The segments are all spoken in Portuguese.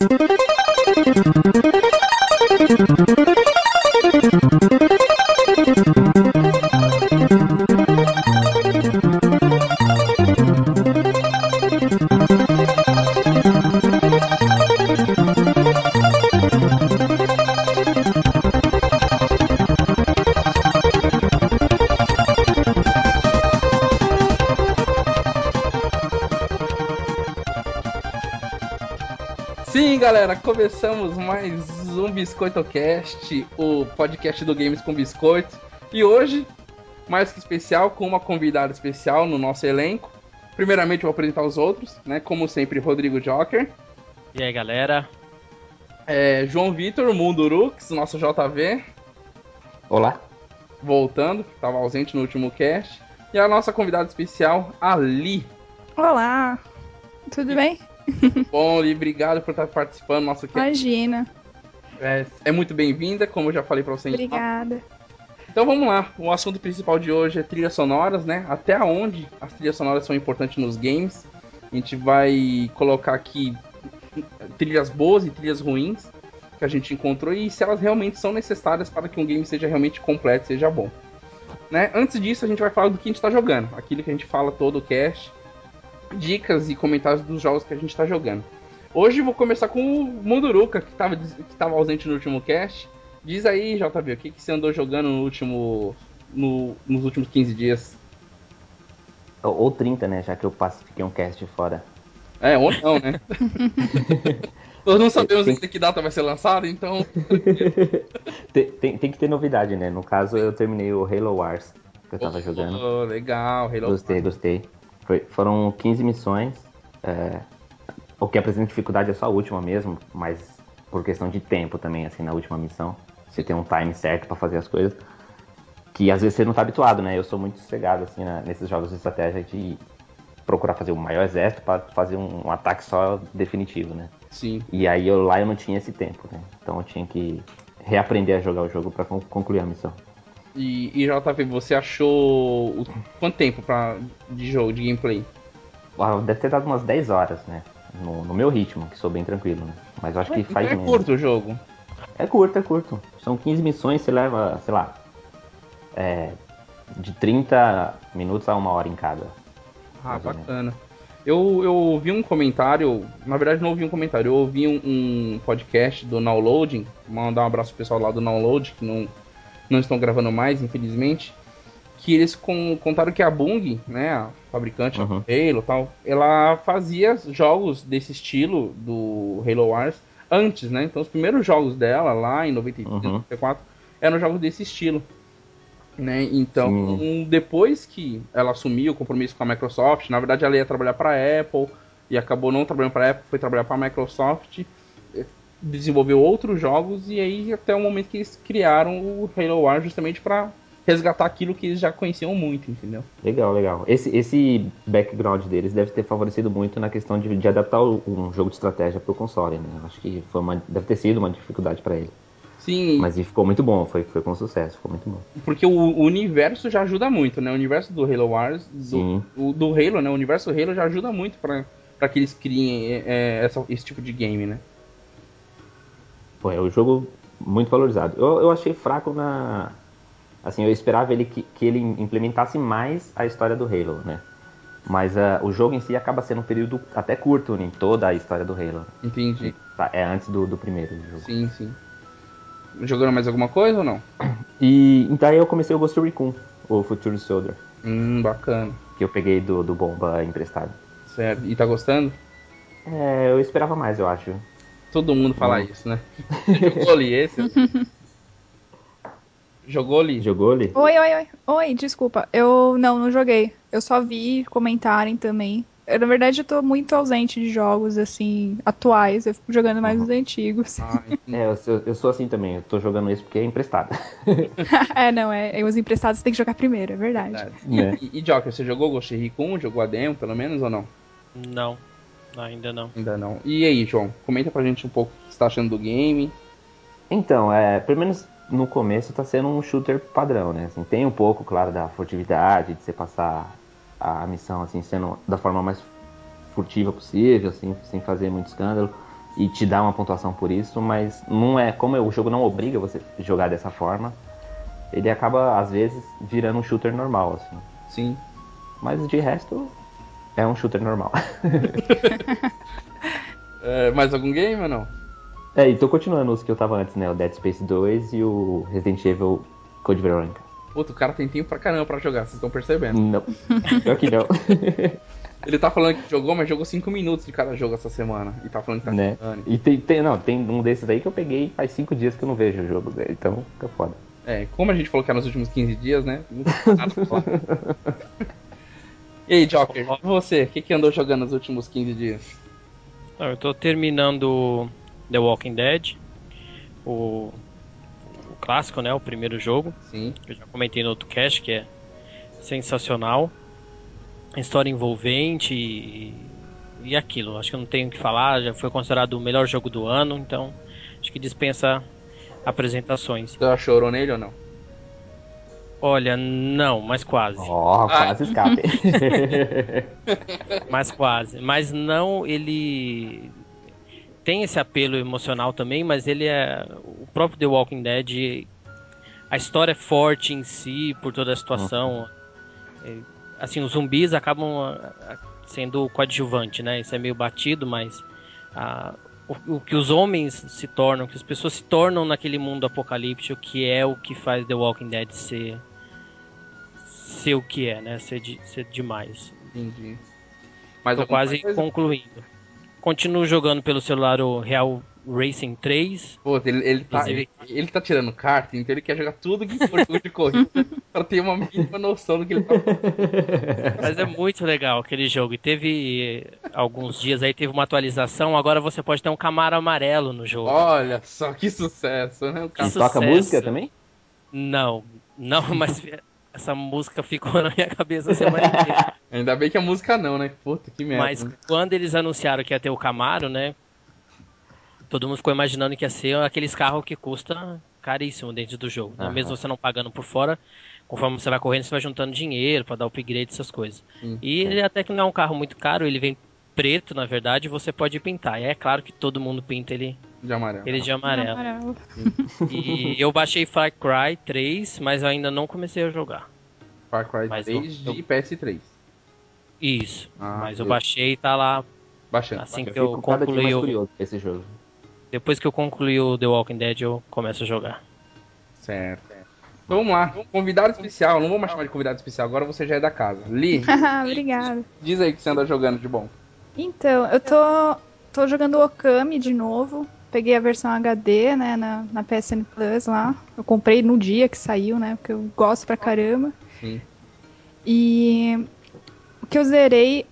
なるほど。Galera, começamos mais um BiscoitoCast, o podcast do Games com Biscoito. E hoje, mais que especial, com uma convidada especial no nosso elenco. Primeiramente, eu vou apresentar os outros, né? Como sempre, Rodrigo Joker, E aí, galera? é, João Vitor, Mundurux, nosso JV, Olá. voltando, que estava ausente no último cast. E a nossa convidada especial, Ali. Olá, tudo bem? Bom, Ali, obrigado por estar participando do nosso. Imagina. É, é muito bem-vinda, como eu já falei pra você. Obrigada. Então vamos lá, o assunto principal de hoje é trilhas sonoras, né? Até onde as trilhas sonoras são importantes nos games. A gente vai colocar aqui trilhas boas e trilhas ruins que a gente encontrou e se elas realmente são necessárias para que um game seja realmente completo, seja bom. Né? Antes disso, a gente vai falar do que a gente está jogando, aquilo que a gente fala todo o cast, dicas e comentários dos jogos que a gente está jogando. Hoje vou começar com o Munduruka, que estava que tava ausente no último cast. Diz aí, JB, o que, que você andou jogando no último, no- nos últimos 15 dias? Ou, ou 30, né? Já que eu passo, fiquei um cast fora. É, ou não, né? Nós não sabemos ainda que data vai ser lançado, então. Tem, tem, tem que ter novidade, né? No caso, eu terminei o Halo Wars que eu tava jogando. Oh, legal, Halo Gostei, gostei. Foi- foram 15 missões. é, o que apresenta dificuldade é só a última mesmo, mas por questão de tempo também, assim, na última missão. Você tem um time certo pra fazer as coisas. Que às vezes você não tá habituado, né? Eu sou muito sossegado, assim, na- nesses jogos de estratégia de procurar fazer o maior exército pra fazer um, um ataque só definitivo, né? Sim. E aí eu, lá eu não tinha esse tempo, né? Então eu tinha que reaprender a jogar o jogo con- concluir a missão. E, e JV, você achou o- quanto tempo pra, de jogo, de gameplay? Ah, Deve ter dado umas 10 horas, né? No, no meu ritmo, que sou bem tranquilo, né? Mas eu acho que Então faz é menos. curto o jogo. É curto, é curto. São 15 missões, você leva, sei lá, é, de 30 minutos a uma hora em cada. Ah, bacana. Eu, eu ouvi um comentário, na verdade não ouvi um comentário, eu ouvi um, um podcast do Downloading, mandar um abraço pro pessoal lá do Download, que não, não estão gravando mais, infelizmente, que eles con- contaram que a Bung, né, a fabricante Uhum. do Halo e tal, ela fazia jogos desse estilo do Halo Wars antes, né, então os primeiros jogos dela lá em 93, Uhum. 94, eram jogos desse estilo. Né? Então, depois que ela assumiu o compromisso com a Microsoft, na verdade ela ia trabalhar para a Apple e acabou não trabalhando para a Apple, foi trabalhar para a Microsoft, desenvolveu outros jogos e aí até o momento que eles criaram o Halo Wars justamente para resgatar aquilo que eles já conheciam muito, entendeu? Legal, legal. Esse, esse background deles deve ter favorecido muito na questão de, de adaptar o- um jogo de estratégia pro console, né? Acho que foi uma, deve ter sido uma dificuldade pra ele. Sim, Mas ficou muito bom, foi, foi com sucesso, ficou muito bom. porque o, o universo já ajuda muito, né? O universo do Halo Wars, do, o- do Halo, né? O universo Halo já ajuda muito para que eles criem eh, eh, essa- esse tipo de game, né? Pô, é um jogo muito valorizado. Eu, eu achei fraco na. Assim, eu esperava ele que, que ele implementasse mais a história do Halo, né? Mas ah, o jogo em si acaba sendo um período até curto em toda a história do Halo. Entendi. Tá, É antes do, do primeiro jogo. Sim, sim. Jogando mais alguma coisa ou não? E então aí eu comecei o Ghost Recon, o Future Soldier, Hum, bacana. que eu peguei do, do Bomba emprestado. Certo. E tá gostando? É, eu esperava mais, eu acho. Todo mundo fala isso, né? Jogou ali esse? Jogou ali? Jogou ali? Oi, oi, oi. Oi, desculpa. Eu não, não joguei. Eu só vi comentarem também. Eu, na verdade, eu tô muito ausente de jogos, assim, atuais. Eu fico jogando mais os antigos. Ah. É, eu sou, eu sou assim também, eu tô jogando isso porque é emprestado. é, não, é. Os emprestados tem que jogar primeiro, é verdade. Verdade. É. E, e Joker, você jogou Ghost Recon? Jogou a demo, pelo menos, ou não? Não, ainda não. Ainda não. E aí, João? Comenta pra gente um pouco o que você tá achando do game. Então, é, pelo menos no começo tá sendo um shooter padrão, né? Assim, tem um pouco, claro, da furtividade, de você passar a missão assim, sendo da forma mais furtiva possível, assim, sem fazer muito escândalo. e te dá uma pontuação por isso, mas não é como o jogo não obriga você a jogar dessa forma, ele acaba às vezes virando um shooter normal assim. Sim. Mas de resto é um shooter normal. É, mais algum game ou não? é, e tô continuando os que eu tava antes, né? O Dead Space 2 e o Resident Evil Code Veronica. Puta, o cara tem tempo pra caramba pra jogar, vocês estão percebendo. Não. Pior que não. Ele tá falando que jogou, mas jogou 5 minutos de cada jogo essa semana. E tá falando que tá né? jogando. E tem, tem, não, tem um desses aí que eu peguei faz 5 dias que eu não vejo o jogo dele, então fica foda. É, como a gente falou que era nos últimos 15 dias, né? Não E aí, Joker, você? O que, que andou jogando nos últimos 15 dias? Eu tô terminando The Walking Dead, o, o clássico, né? O primeiro jogo. Sim. Eu já comentei no outro cast, que é sensacional. História envolvente e, e aquilo. Acho que eu não tenho o que falar, já foi considerado o melhor jogo do ano, então acho que dispensa apresentações. Você chorou nele ou não? Olha, não, mas quase. Ó, quase escape. Mas quase. Mas não, ele tem esse apelo emocional também, mas ele é. O próprio The Walking Dead. A história é forte em si, por toda a situação. É, assim, os zumbis acabam ah, sendo coadjuvante, né? Isso é meio batido, mas. ah, o, o que os homens se tornam, que as pessoas se tornam naquele mundo apocalíptico, que é o que faz The Walking Dead ser. ser o que é, né? Ser, de- ser demais. Entendi. Mas quase coisa? concluindo. Continuo jogando pelo celular o Real Racing 3. Pô, ele, ele, tá, ele, ele tá tirando carta, então ele quer jogar tudo que for jogo de corrida pra ter uma mínima noção do que ele tá fazendo. Mas é muito legal aquele jogo. E teve eh, alguns dias aí, teve uma atualização. Agora você pode ter um Camaro amarelo no jogo. Olha só que sucesso, né? O cara... E toca sucesso. música também? Não, não, mas essa música ficou na minha cabeça a semana inteira. Ainda bem que a música não, né? Puta que merda. Mas quando eles anunciaram que ia ter o Camaro, né? Todo mundo ficou imaginando que ia ser aqueles carros que custa caríssimo dentro do jogo. né? Aham. Mesmo você não pagando por fora, conforme você vai correndo, você vai juntando dinheiro pra dar upgrade, essas coisas. Sim. E ele até que não é um carro muito caro, ele vem preto, na verdade, e você pode pintar. E é claro que todo mundo pinta ele, De amarelo. ele de amarelo. Amarelo. E eu baixei Far Cry 3, mas eu ainda não comecei a jogar. Far Cry Mas 3 eu- de PS3. Isso. Ah, mas eu baixei e tá lá. Baixando. Assim Eu que eu dia concluí mais o- curioso com esse jogo. Depois que eu concluir o The Walking Dead, eu começo a jogar. Certo. Então vamos lá. Convidado especial. Não vou mais chamar de convidado especial. Agora você já é da casa. Li, Obrigada. diz aí que você anda jogando de bom. Então, eu tô, tô jogando Okami de novo. Peguei a versão HD, né, na, na PSN Plus lá. Eu comprei no dia que saiu, né, porque eu gosto pra caramba. Sim. E o que eu zerei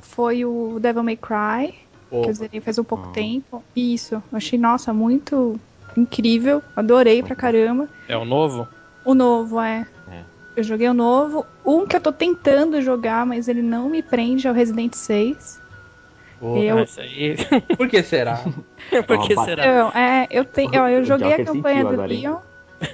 foi o Devil May Cry, Pô, que eu zerei faz um pouco Ah. tempo. Isso, eu achei, nossa, muito incrível. Adorei pra caramba. É o novo? O novo, é. É. Eu joguei o novo. Um que eu tô tentando jogar, mas ele não me prende, é o Resident 6. pô, Eu- Ah, aí. Por que será? Por que será? Então, é, eu, tenho, ó, eu O joguei a campanha do? Leon,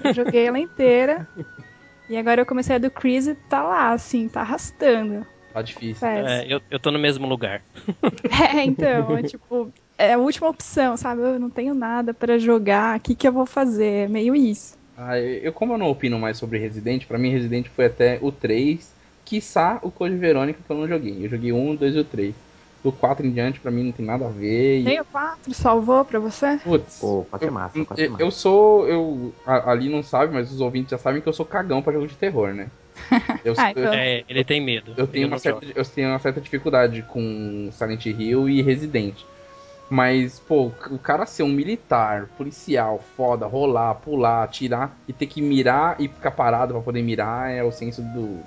eu joguei ela inteira. e agora eu comecei a do Chris e tá lá, assim, tá arrastando. Tá difícil. É, eu, eu tô no mesmo lugar. É, então, é tipo, é a última opção, sabe? Eu não tenho nada pra jogar, o que, que eu vou fazer? É meio isso. Ah, eu, como eu não opino mais sobre Resident, pra mim Resident foi até o 3, quiçá o Code Verônica que eu não joguei. Eu joguei o 1, o 2 e o 3. Do 4 em diante pra mim não tem nada a ver. E... Nem o 4 salvou pra você? Putz, Pô, pode ser massa, pode ser eu, massa. eu sou. Eu, a- ali não sabe, mas os ouvintes já sabem que eu sou cagão pra jogo de terror, né? Eu, Ah, eu- então- É, ele tem medo. eu tenho, uma certa, eu tenho uma certa dificuldade com Silent Hill e Resident. Mas, pô, o cara ser um militar, policial, foda, rolar, pular, atirar e ter que mirar e ficar parado pra poder mirar é o senso do.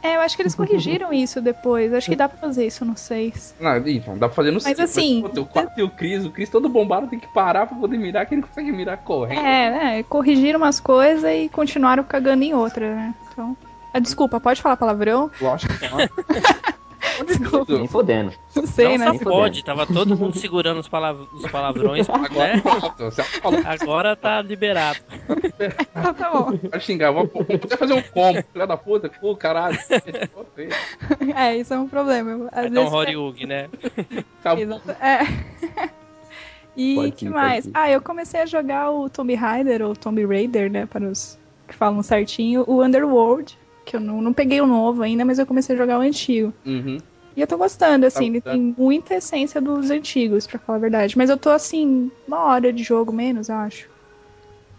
É, eu acho que eles corrigiram isso depois. Acho que dá pra fazer isso no 6. Não, então, dá pra fazer no Mas cinco, assim, pô, o 4 e o Chris, o Chris todo bombado tem que parar pra poder mirar, que ele não consegue mirar correndo. É, né? Corrigiram umas coisas e continuaram cagando em outra, né? Então. Ah, desculpa, pode falar palavrão? Lógico que não. Desculpa, Nem fodendo. não sei, não né? só pode, tava todo mundo segurando os, palav- os palavrões, né? Agora, você falou Agora tá liberado. Então tá bom. Pode xingar, vou, vou poder fazer um combo, filha da puta, pô, caralho. É, isso é um problema. Às Vai um vezes. Horiug, né? Acabou. É. E Pode que ir, mais? Ah, eu comecei a jogar o Tomb Raider, ou Tomb Raider, né, para os que falam certinho, o Underworld, que eu não, não peguei o novo ainda, mas eu comecei a jogar o antigo. Uhum. E eu tô gostando, assim, ele gostando? tem muita essência dos antigos, pra falar a verdade. Mas eu tô, assim, uma hora de jogo menos, eu acho.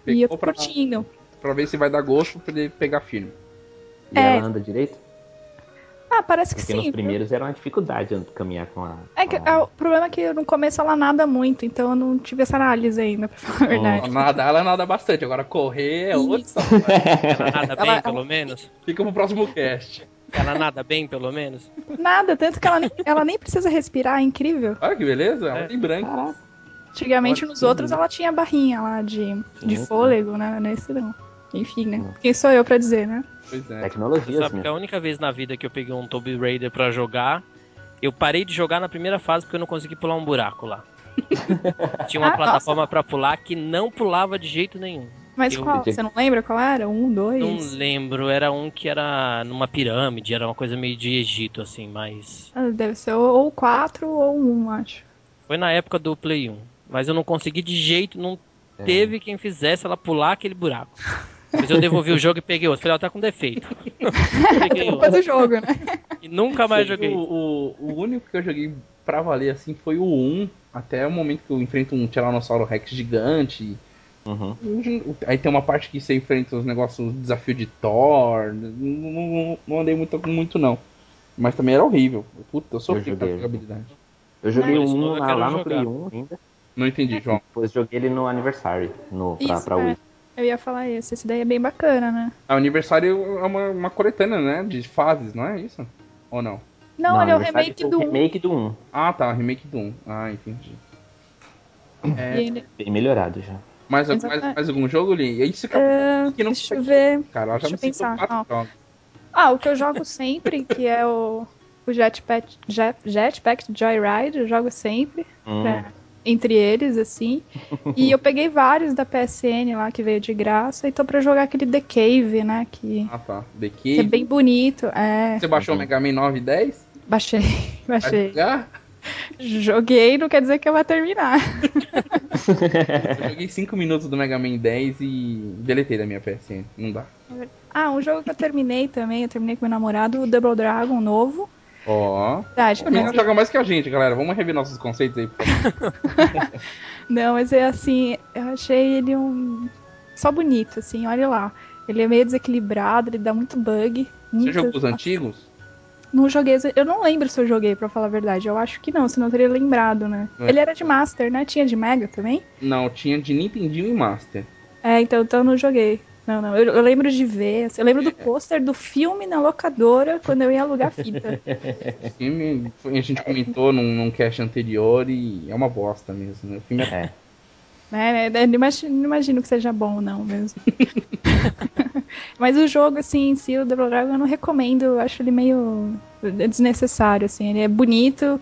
e eu tô Pegou pra- curtindo. Pra ver se vai dar gosto pra ele pegar firme. E É. ela anda direito? Ah, parece que Porque sim. nos primeiros era uma dificuldade caminhar com a. É que a- ah, o problema é que no começo ela nada muito, então eu não tive essa análise ainda, pra falar a verdade. Nada, ela nada bastante. Agora correr é outra história. Ela nada bem, Ela- pelo menos? Fica pro próximo cast. Ela nada bem, pelo menos? Nada, tanto que ela nem, ela nem precisa respirar, é incrível. Olha que beleza. Ela É. tem branco. Caraca. Antigamente Olha nos que outros ela tinha barrinha lá de, de Sim, fôlego, né? Nesse não. Enfim, né? Hum. Quem sou eu pra dizer, né? Pois é. Tecnologias, Sabe que a única vez na vida que eu peguei um Tomb Raider pra jogar, eu parei de jogar na primeira fase porque eu não consegui pular um buraco lá. Tinha uma Ah, plataforma pra pular que não pulava de jeito nenhum. Mas Eu- qual? Você não lembra qual era? Um, dois? Não lembro, era um que era numa pirâmide, era uma coisa meio de Egito, assim, mas. Ah, Deve ser ou ou quatro ou um, acho. Foi na época do Play 1. Mas eu não consegui de jeito, não É. teve quem fizesse ela pular aquele buraco. Mas eu devolvi o jogo e peguei outro. Falei, ó, tá com defeito. peguei Culpa outro. do jogo, né? E nunca mais O, joguei. o, o único que eu joguei pra valer assim foi o 1. Até o momento que eu enfrento um Tiranossauro Rex gigante. Uhum. Aí tem uma parte que você enfrenta os negócios, desafio de Thor. Não, não, não andei muito, muito não. Mas também era horrível. Puta, eu sofri Eu com a joguei. jogabilidade. Eu joguei um quero lá no. Play 1 ainda. Não entendi, João. Depois joguei ele no Anniversary, no, pra, Isso, pra é. Wii. Eu ia falar esse. Esse daí é bem bacana, né? A aniversário é uma, uma coletânea, né? De fases, não é isso? Ou não? Não, ele é o remake foi do o 1. remake do 1. Ah, tá. Remake do 1. Ah, entendi. É, ele- Bem melhorado já. mais, mais, mais algum jogo, Li? É isso que, Ah, que não deixa eu ver. Cara, já deixa me eu pensar, quatro. Ah, o que eu jogo sempre, que é o, o Jetpack, Jet, Jetpack Joyride, eu jogo sempre. Hum, pra- entre eles, assim. E eu peguei vários da PSN lá que veio de graça. E tô pra jogar aquele The Cave, né? Que, Ah, tá. The que é Cave. bem bonito. É, Você baixou o Mega Man 9 e 10? baixei, baixei. Joguei, não quer dizer que eu vou terminar. Eu joguei 5 minutos do Mega Man 10 e deletei da minha PSN. Não dá. Ah, um jogo que eu terminei também, eu terminei com meu namorado, o Double Dragon novo. Ó. Verdade, Também mas- não joga mais que a gente, galera. Vamos rever nossos conceitos aí. Não, mas é assim, eu achei ele um. Só bonito, assim, olha lá. Ele é meio desequilibrado, ele dá muito bug. Você muito- jogou os antigos? Não joguei, eu não lembro se eu joguei, pra falar a verdade. Eu acho que não, senão eu teria lembrado, né? É. Ele era de Master, né? Tinha de Mega também? Não, tinha de Nintendinho e Master. É, então, então eu não joguei. Não, não. Eu, eu lembro de ver. assim, Eu lembro do pôster do filme na locadora quando eu ia alugar fita. O filme a gente comentou num, num cast anterior e é uma bosta mesmo. Né? O filme é É. né? Eu Não imagino, não imagino que seja bom, não, mesmo. Mas o jogo, assim, em si, o Double Dragon, eu não recomendo. Eu acho ele meio desnecessário, assim. Ele é bonito,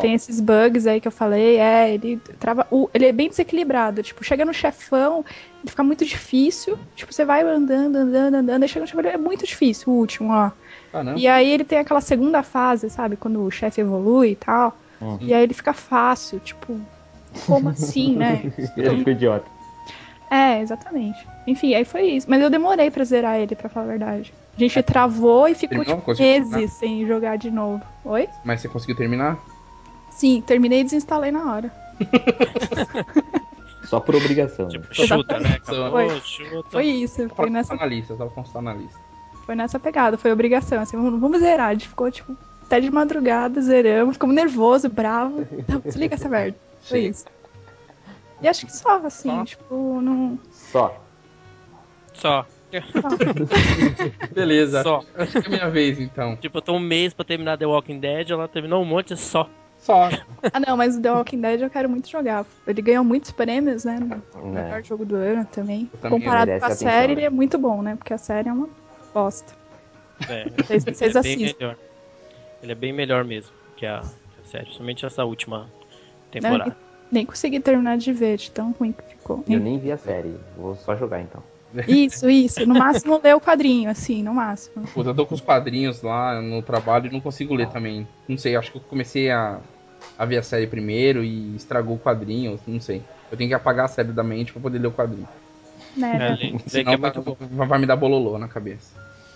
tem esses bugs aí que eu falei. É, ele trava. o- ele é bem desequilibrado. Tipo, chega no chefão, ele fica muito difícil. Tipo, você vai andando, andando, andando, aí chega no chefão, é muito difícil, o último, ó. Caramba. E aí ele tem aquela segunda fase, sabe? Quando o chefe evolui e tal. Hum. E aí ele fica fácil, tipo, como assim, né? Ele ficou idiota. É, exatamente. Enfim, aí foi isso. Mas eu demorei pra zerar ele, pra falar a verdade. A gente travou e ficou, tipo, meses sem jogar de novo. Oi? Mas você conseguiu terminar? Sim, terminei e desinstalei na hora. Só por obrigação. Tipo, chuta, né? Foi. chuta. Foi isso, foi nessa, na lista, só pra constar na lista. foi nessa pegada, foi obrigação. Assim, vamos, zerar. A gente ficou, tipo, até de madrugada, zeramos, ficamos nervoso, bravo. Não, desliga essa merda. Foi isso. E acho que só, assim, Só? tipo, não. Só. Só. Beleza. Só. Acho que é a minha vez, então. Tipo, eu tô um mês pra terminar The Walking Dead, ela terminou um monte só. Só. Ah, não, mas o The Walking Dead eu quero muito jogar. Ele ganhou muitos prêmios, né? No Né? melhor jogo do ano também. Também Comparado com a atenção, série, né? ele é muito bom, né? Porque a série é uma bosta. É, Vocês, vocês ele é bem assistem. melhor. Ele é bem melhor mesmo que a, que a série, somente essa última temporada. Nem consegui terminar de ver, de tão ruim que ficou. Eu nem vi a série. Vou só jogar então. Isso, isso. No máximo ler o quadrinho, assim, no máximo. Puta, eu tô com os quadrinhos lá no trabalho e não consigo ler também. Não sei, acho que eu comecei a a ver a série primeiro e estragou o quadrinho, não sei. Eu tenho que apagar a série da mente pra poder ler o quadrinho. Né, É? Link é Senão vai, vai me dar bololô na cabeça.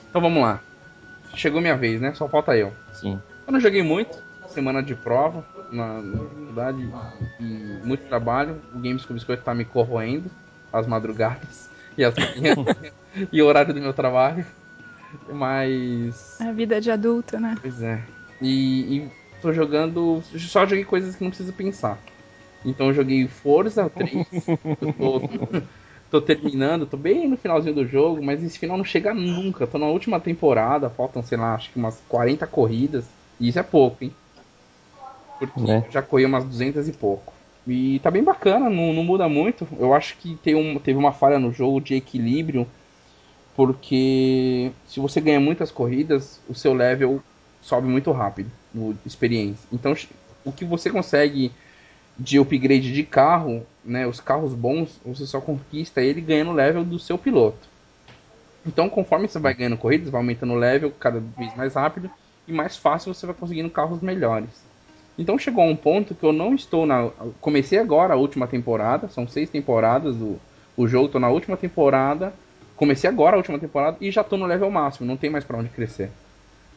Então vamos lá. Chegou minha vez, né? Só falta eu. Sim. Eu não joguei muito, semana de prova na, na faculdade e muito trabalho. O Games com Biscoito tá me corroendo as madrugadas e, as manhãs, e o horário do meu trabalho. Mas. A vida de adulto, né? Pois é. E, e tô jogando. Só joguei coisas que não preciso pensar. Então eu joguei Forza 3. eu tô, tô terminando, tô bem no finalzinho do jogo, mas esse final não chega nunca. Tô na última temporada, faltam, sei lá, acho que umas 40 corridas. E isso é pouco, hein? Porque eu já corri umas 200 e pouco. E tá bem bacana, não, não muda muito. Eu acho que tem um, teve uma falha no jogo de equilíbrio, porque se você ganha muitas corridas, o seu level sobe muito rápido no experiência. Então, o que você consegue de upgrade de carro, né, os carros bons, você só conquista ele ganhando o level do seu piloto. Então, conforme você vai ganhando corridas, vai aumentando o level cada vez mais rápido e mais fácil você vai conseguindo carros melhores. Então chegou a um ponto que eu não estou na. Comecei agora a última temporada, são seis temporadas o, o jogo, tô na última temporada. Comecei agora a última temporada e já tô no level máximo, não tem mais pra onde crescer.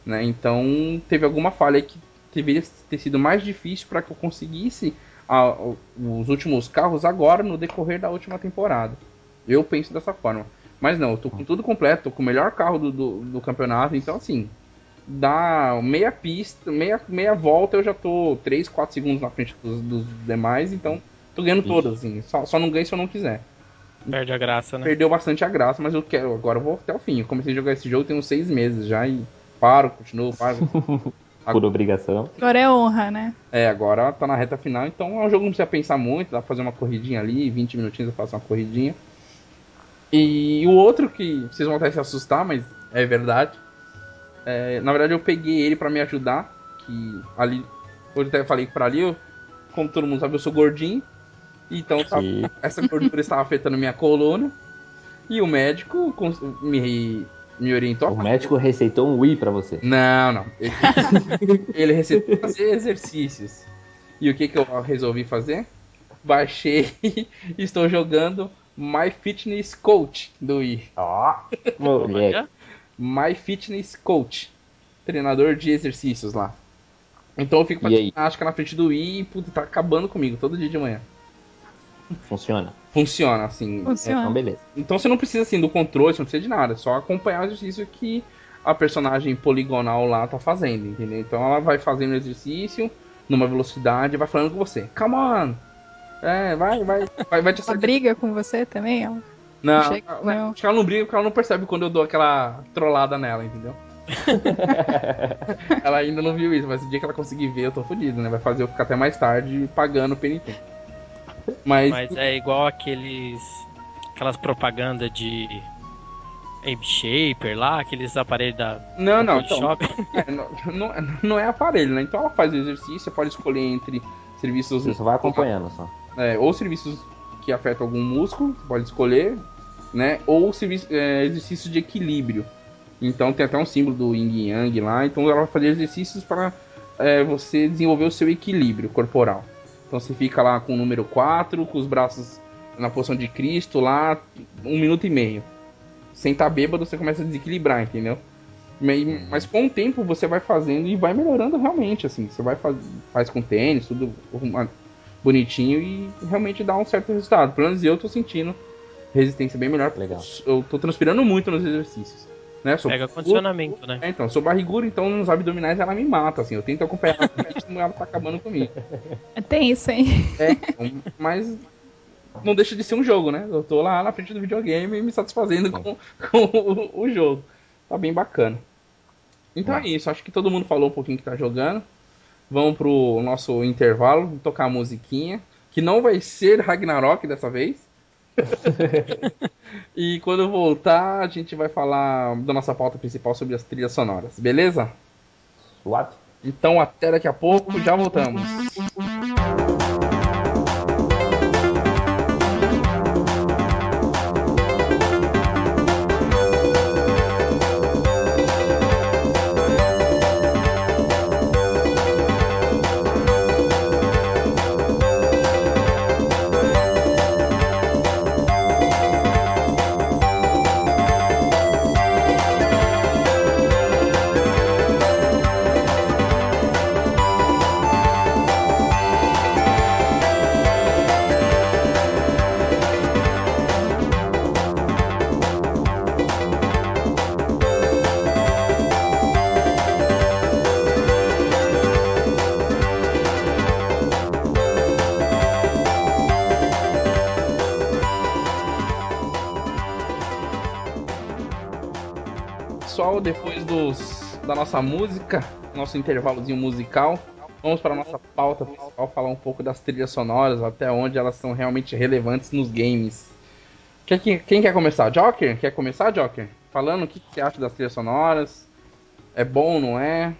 Né? Então teve alguma falha aí que deveria ter sido mais difícil para que eu conseguisse a- os últimos carros agora no decorrer da última temporada. Eu penso dessa forma. Mas não, eu tô com tudo completo, tô com o melhor carro do, do, do campeonato, então assim, dá meia pista, meia, meia volta eu já tô 3, 4 segundos na frente dos, dos demais, então tô ganhando Ixi. todas, assim. Só, só não ganho se eu não quiser. Perde a graça, né? Perdeu bastante a graça, mas eu quero, agora eu vou até o fim. Eu comecei a jogar esse jogo tem uns 6 meses já e paro, continuo, paro. Por obrigação. Agora é honra, né? É, agora tá na reta final, então é um jogo que não precisa pensar muito, dá pra fazer uma corridinha ali, 20 minutinhos eu faço uma corridinha. E o outro que vocês vão até se assustar, mas é verdade. É, na verdade eu peguei ele pra me ajudar, que ali, hoje até falei pra ali, eu, como todo mundo sabe, eu sou gordinho, então tá- essa gordura estava afetando minha coluna. E o médico me, me orientou. O médico receitou um Wii pra você. Não, não. Ele, ele receitou fazer exercícios. E o que, que eu resolvi fazer? Baixei e estou jogando My Fitness Coach do Wii. Ó, moleque. My Fitness Coach. Treinador de exercícios lá. Então eu fico E fazendo aí? ginástica na frente do Wii e puta, tá acabando comigo todo dia de manhã. Funciona. Funciona, assim. Funciona. Então, beleza. Então você não precisa assim do controle, você não precisa de nada, é só acompanhar o exercício que a personagem poligonal lá tá fazendo, entendeu? Então ela vai fazendo o exercício numa velocidade e vai falando com você. Come on! É, vai, vai, vai, vai te Ela acertar. briga com você também? Ela... Não, chega- não, não. acho que ela não briga porque ela não percebe quando eu dou aquela trollada nela, entendeu? ela ainda não viu isso, mas o dia que ela conseguir ver, eu tô fodido, né? Vai fazer eu ficar até mais tarde pagando o penitente. Mas, mas é igual aqueles. aquelas propagandas de Ape Shaper lá, aqueles aparelhos da não, não, então. É, não, não, não é aparelho, né? Então ela faz o exercício, você pode escolher entre serviços. Você só vai acompanhando só. é, ou serviços que afetam algum músculo, você pode escolher, né? Ou serviço, é, exercícios de equilíbrio. Então tem até um símbolo do Yin Yang lá. Então ela vai fazer exercícios para é, você desenvolver o seu equilíbrio corporal. Então você fica lá com o número 4, com os braços na posição de Cristo lá, um minuto e meio. Sem estar bêbado, você começa a desequilibrar, entendeu? Mas, mas com o tempo você vai fazendo e vai melhorando realmente, assim. Você vai faz, faz com tênis, tudo bonitinho e realmente dá um certo resultado. Pelo menos eu tô sentindo resistência bem melhor. Legal. Eu tô transpirando muito nos exercícios. Né? Sou Pega barrigudo, condicionamento, né? é, então, sou barrigudo, então nos abdominais ela me mata, assim. Eu tento acompanhar ela, mas ela tá acabando comigo. Tem isso, hein? É, então, mas não deixa de ser um jogo, né? Eu tô lá na frente do videogame me satisfazendo com, com o, o jogo. Tá bem bacana. Então é Massa. isso, acho que todo mundo falou um pouquinho que tá jogando. Vamos pro nosso intervalo, tocar a musiquinha, que não vai ser Ragnarok dessa vez. e quando eu voltar, a gente vai falar da nossa pauta principal sobre as trilhas sonoras, beleza? Suave. Então até daqui a pouco, já voltamos. Da nossa música, nosso intervalozinho musical, vamos para a nossa pauta principal, falar um pouco das trilhas sonoras, até onde elas são realmente relevantes nos games. Quem, quem, quem quer começar? Joker? Quer começar, Joker? Falando o que, que você acha das trilhas sonoras? É bom, não é?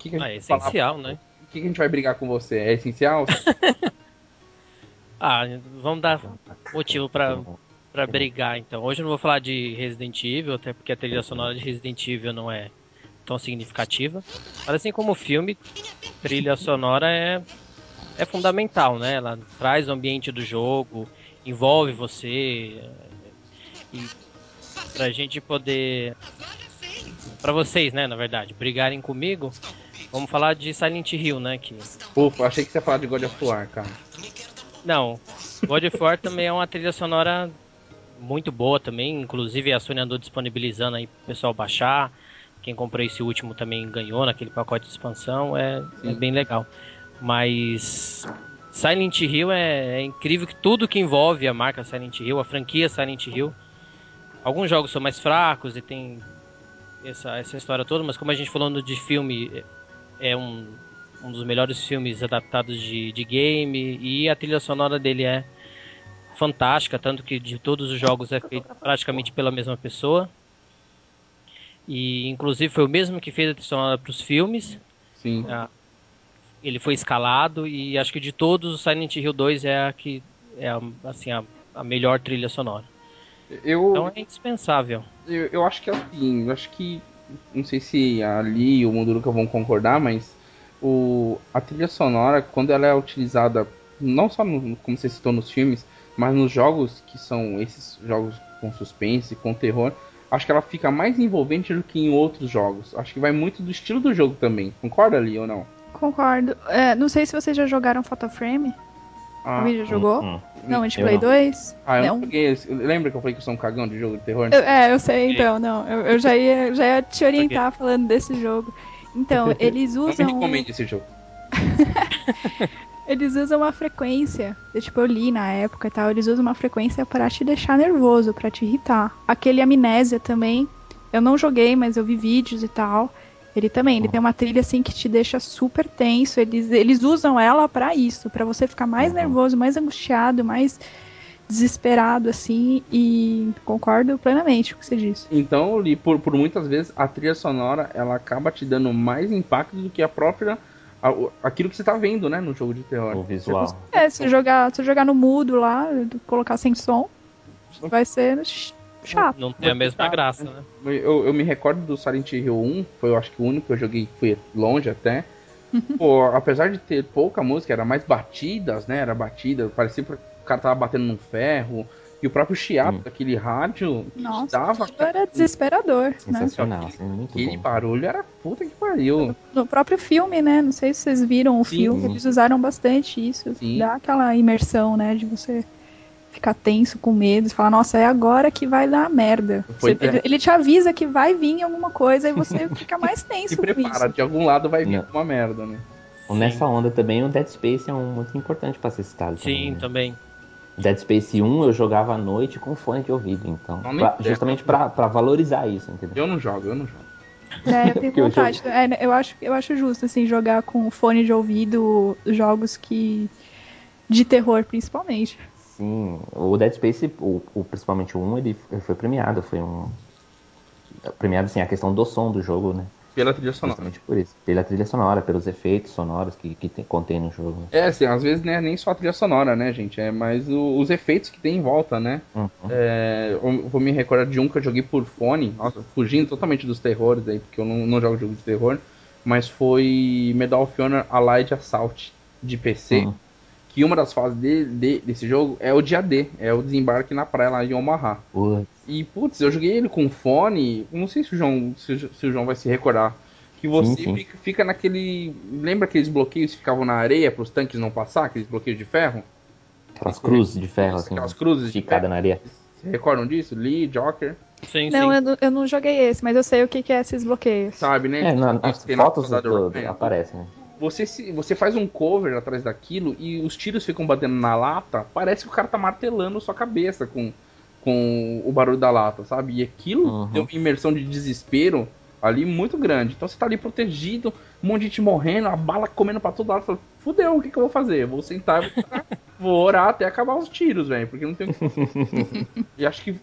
Que, que a Ah, é falar? essencial, né? O que, que a gente vai brigar com você? É essencial? Ah, vamos dar motivo pra, pra brigar, então. Hoje eu não vou falar de Resident Evil, até porque a trilha sonora de Resident Evil não é tão significativa. Mas assim como o filme, trilha sonora é, é fundamental, né? Ela traz o ambiente do jogo, envolve você. é, E pra gente poder. Pra vocês, né, na verdade, brigarem comigo, vamos falar de Silent Hill, né? Que Ufa, achei que você ia falar de God of War, cara. Não, God of War também é uma trilha sonora muito boa também. Inclusive a Sony andou disponibilizando aí pro pessoal baixar. Quem comprou esse último também ganhou naquele pacote de expansão. É, é bem legal. Mas Silent Hill é, é incrível que tudo que envolve a marca Silent Hill, a franquia Silent Hill. Alguns jogos são mais fracos e tem essa, essa história toda, mas como a gente falando de filme, é é um, um dos melhores filmes adaptados de, de game e a trilha sonora dele é fantástica, tanto que de todos os jogos é feito praticamente pela mesma pessoa. E inclusive foi o mesmo que fez a trilha sonora para os filmes. Sim. Ah, ele foi escalado e acho que de todos o Silent Hill 2 é a que é a, assim a, a melhor trilha sonora. Eu, Então é indispensável. eu, eu acho que assim, eu acho que. Não sei se ali e o Munduruka vão concordar, mas o, a trilha sonora, quando ela é utilizada, não só no, como você citou nos filmes, mas nos jogos que são esses jogos com suspense, com terror, acho que ela fica mais envolvente do que em outros jogos. Acho que vai muito do estilo do jogo também. Concorda ali ou não? Concordo. É, não sei se vocês já jogaram Photoframe. Ah, já jogou? Hum, hum. Não, a gente eu Play não. 2? ah eu não. Lembra que eu falei que eu sou um cagão de jogo de terror? Eu- é, eu sei, então, não. Eu, eu já, ia, já ia te orientar falando desse jogo. Então, eles Não me usam. recomende esse jogo. Eles usam uma frequência. Eu, tipo, eu li na época e tal. Eles usam uma frequência pra te deixar nervoso, pra te irritar. Aquele Amnésia também. Eu não joguei, mas eu vi vídeos e tal. Ele também, ele tem uma trilha assim que te deixa super tenso. Eles, eles usam ela pra isso, pra você ficar mais Uhum. nervoso, mais angustiado, mais desesperado assim. E concordo plenamente com o que você disse. Então, Li, por, por muitas vezes, a trilha sonora ela acaba te dando mais impacto do que a própria. Aquilo que você tá vendo, né, no jogo de terror. O visual. É, se jogar, se jogar no mudo lá, colocar sem som, vai ser ch- chato. Não tem a mesma graça, né? Eu, eu me recordo do Silent Hill 1, foi eu acho que o único que eu joguei, fui longe até. Pô, apesar de ter pouca música, era mais batidas, né? Era batida, parecia que o cara tava batendo num ferro. E o próprio chiato Hum. daquele rádio que Nossa, dava era desesperador, né? Sensacional, assim, muito aquele bom. barulho, era puta que pariu. No próprio filme, né? Não sei se vocês viram o Sim. filme, eles usaram bastante isso. Sim. Dá aquela imersão, né? De você ficar tenso, com medo, e falar, nossa, é agora que vai dar merda. Você- ele, ele te avisa que vai vir alguma coisa e você fica mais Se tenso com prepara, isso. de algum lado vai vir Não. uma merda, né? Nessa onda também, o Dead Space é um muito importante pra ser citado. Sim, também, né? também. Dead Space 1 eu jogava à noite com fone de ouvido, então. Pra- justamente pra, pra valorizar isso, entendeu? Eu não jogo, eu não jogo. É, eu tenho Porque eu vontade. É, eu, acho, eu acho justo, assim, jogar com fone de ouvido jogos que. de terror, principalmente. Sim, o Dead Space, o, o- principalmente o 1, ele, ele foi premiado, foi um. Premiado, assim, a questão do som do jogo, né? Pela trilha sonora. Justamente por isso. Pela trilha sonora, pelos efeitos sonoros que, que tem, contém no jogo. né? É, assim, às vezes não é nem só a trilha sonora, né, gente? É mais o- os efeitos que tem em volta, né? Uhum. É, eu vou me recordar de um que eu joguei por fone, nossa, fugindo totalmente dos terrores aí, porque eu não, não jogo jogo de terror, mas foi Medal of Honor Allied Assault de PC, Uhum. que uma das fases de- de- desse jogo é o dia D, é o desembarque na praia lá em Omaha. Putz, E, putz, eu joguei ele com fone. Não sei se o João, se, o- se o João vai se recordar. Que você Sim, sim. Fica, fica naquele. Lembra aqueles bloqueios que ficavam na areia para os tanques não passar? Aqueles bloqueios de ferro? aquelas cruzes de ferro, assim, Aquelas cruzes de ferro. na areia. Vocês recordam disso? Lee, Joker, Sim, Não, sim. eu, não- eu não joguei esse, mas eu sei o que, que é esses bloqueios. sabe, né? É, na, nas Tem na fotos Soldado do, aparecem, né? Você, se, você faz um cover atrás daquilo e os tiros ficam batendo na lata, parece que o cara tá martelando sua cabeça com, com o barulho da lata, sabe? E aquilo Uhum. deu uma imersão de desespero ali muito grande. Então você tá ali protegido, um monte de gente morrendo, a bala comendo pra todo lado. Fala, Fudeu, o que, que eu vou fazer? Eu vou sentar e vou, vou orar até acabar os tiros, velho, porque não tem o que E acho que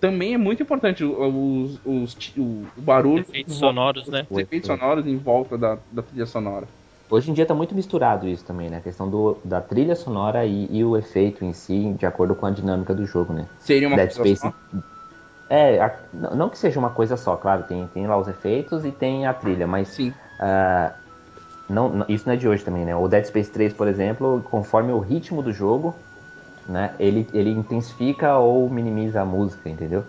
também é muito importante os, os, os o barulho. Efeitos sonoros, né? Os efeitos sonoros em volta da, da trilha sonora. Hoje em dia tá muito misturado isso também, né? A questão do, da trilha sonora e, e, o efeito em si, de acordo com a dinâmica do jogo, né? Seria uma Dead Space. Só? É, a, não que seja uma coisa só, claro, tem, tem lá os efeitos e tem a trilha, mas Sim. Uh, não, isso não é de hoje também, né? O Dead Space 3, por exemplo, conforme o ritmo do jogo, né? Ele, ele intensifica ou minimiza a música, entendeu?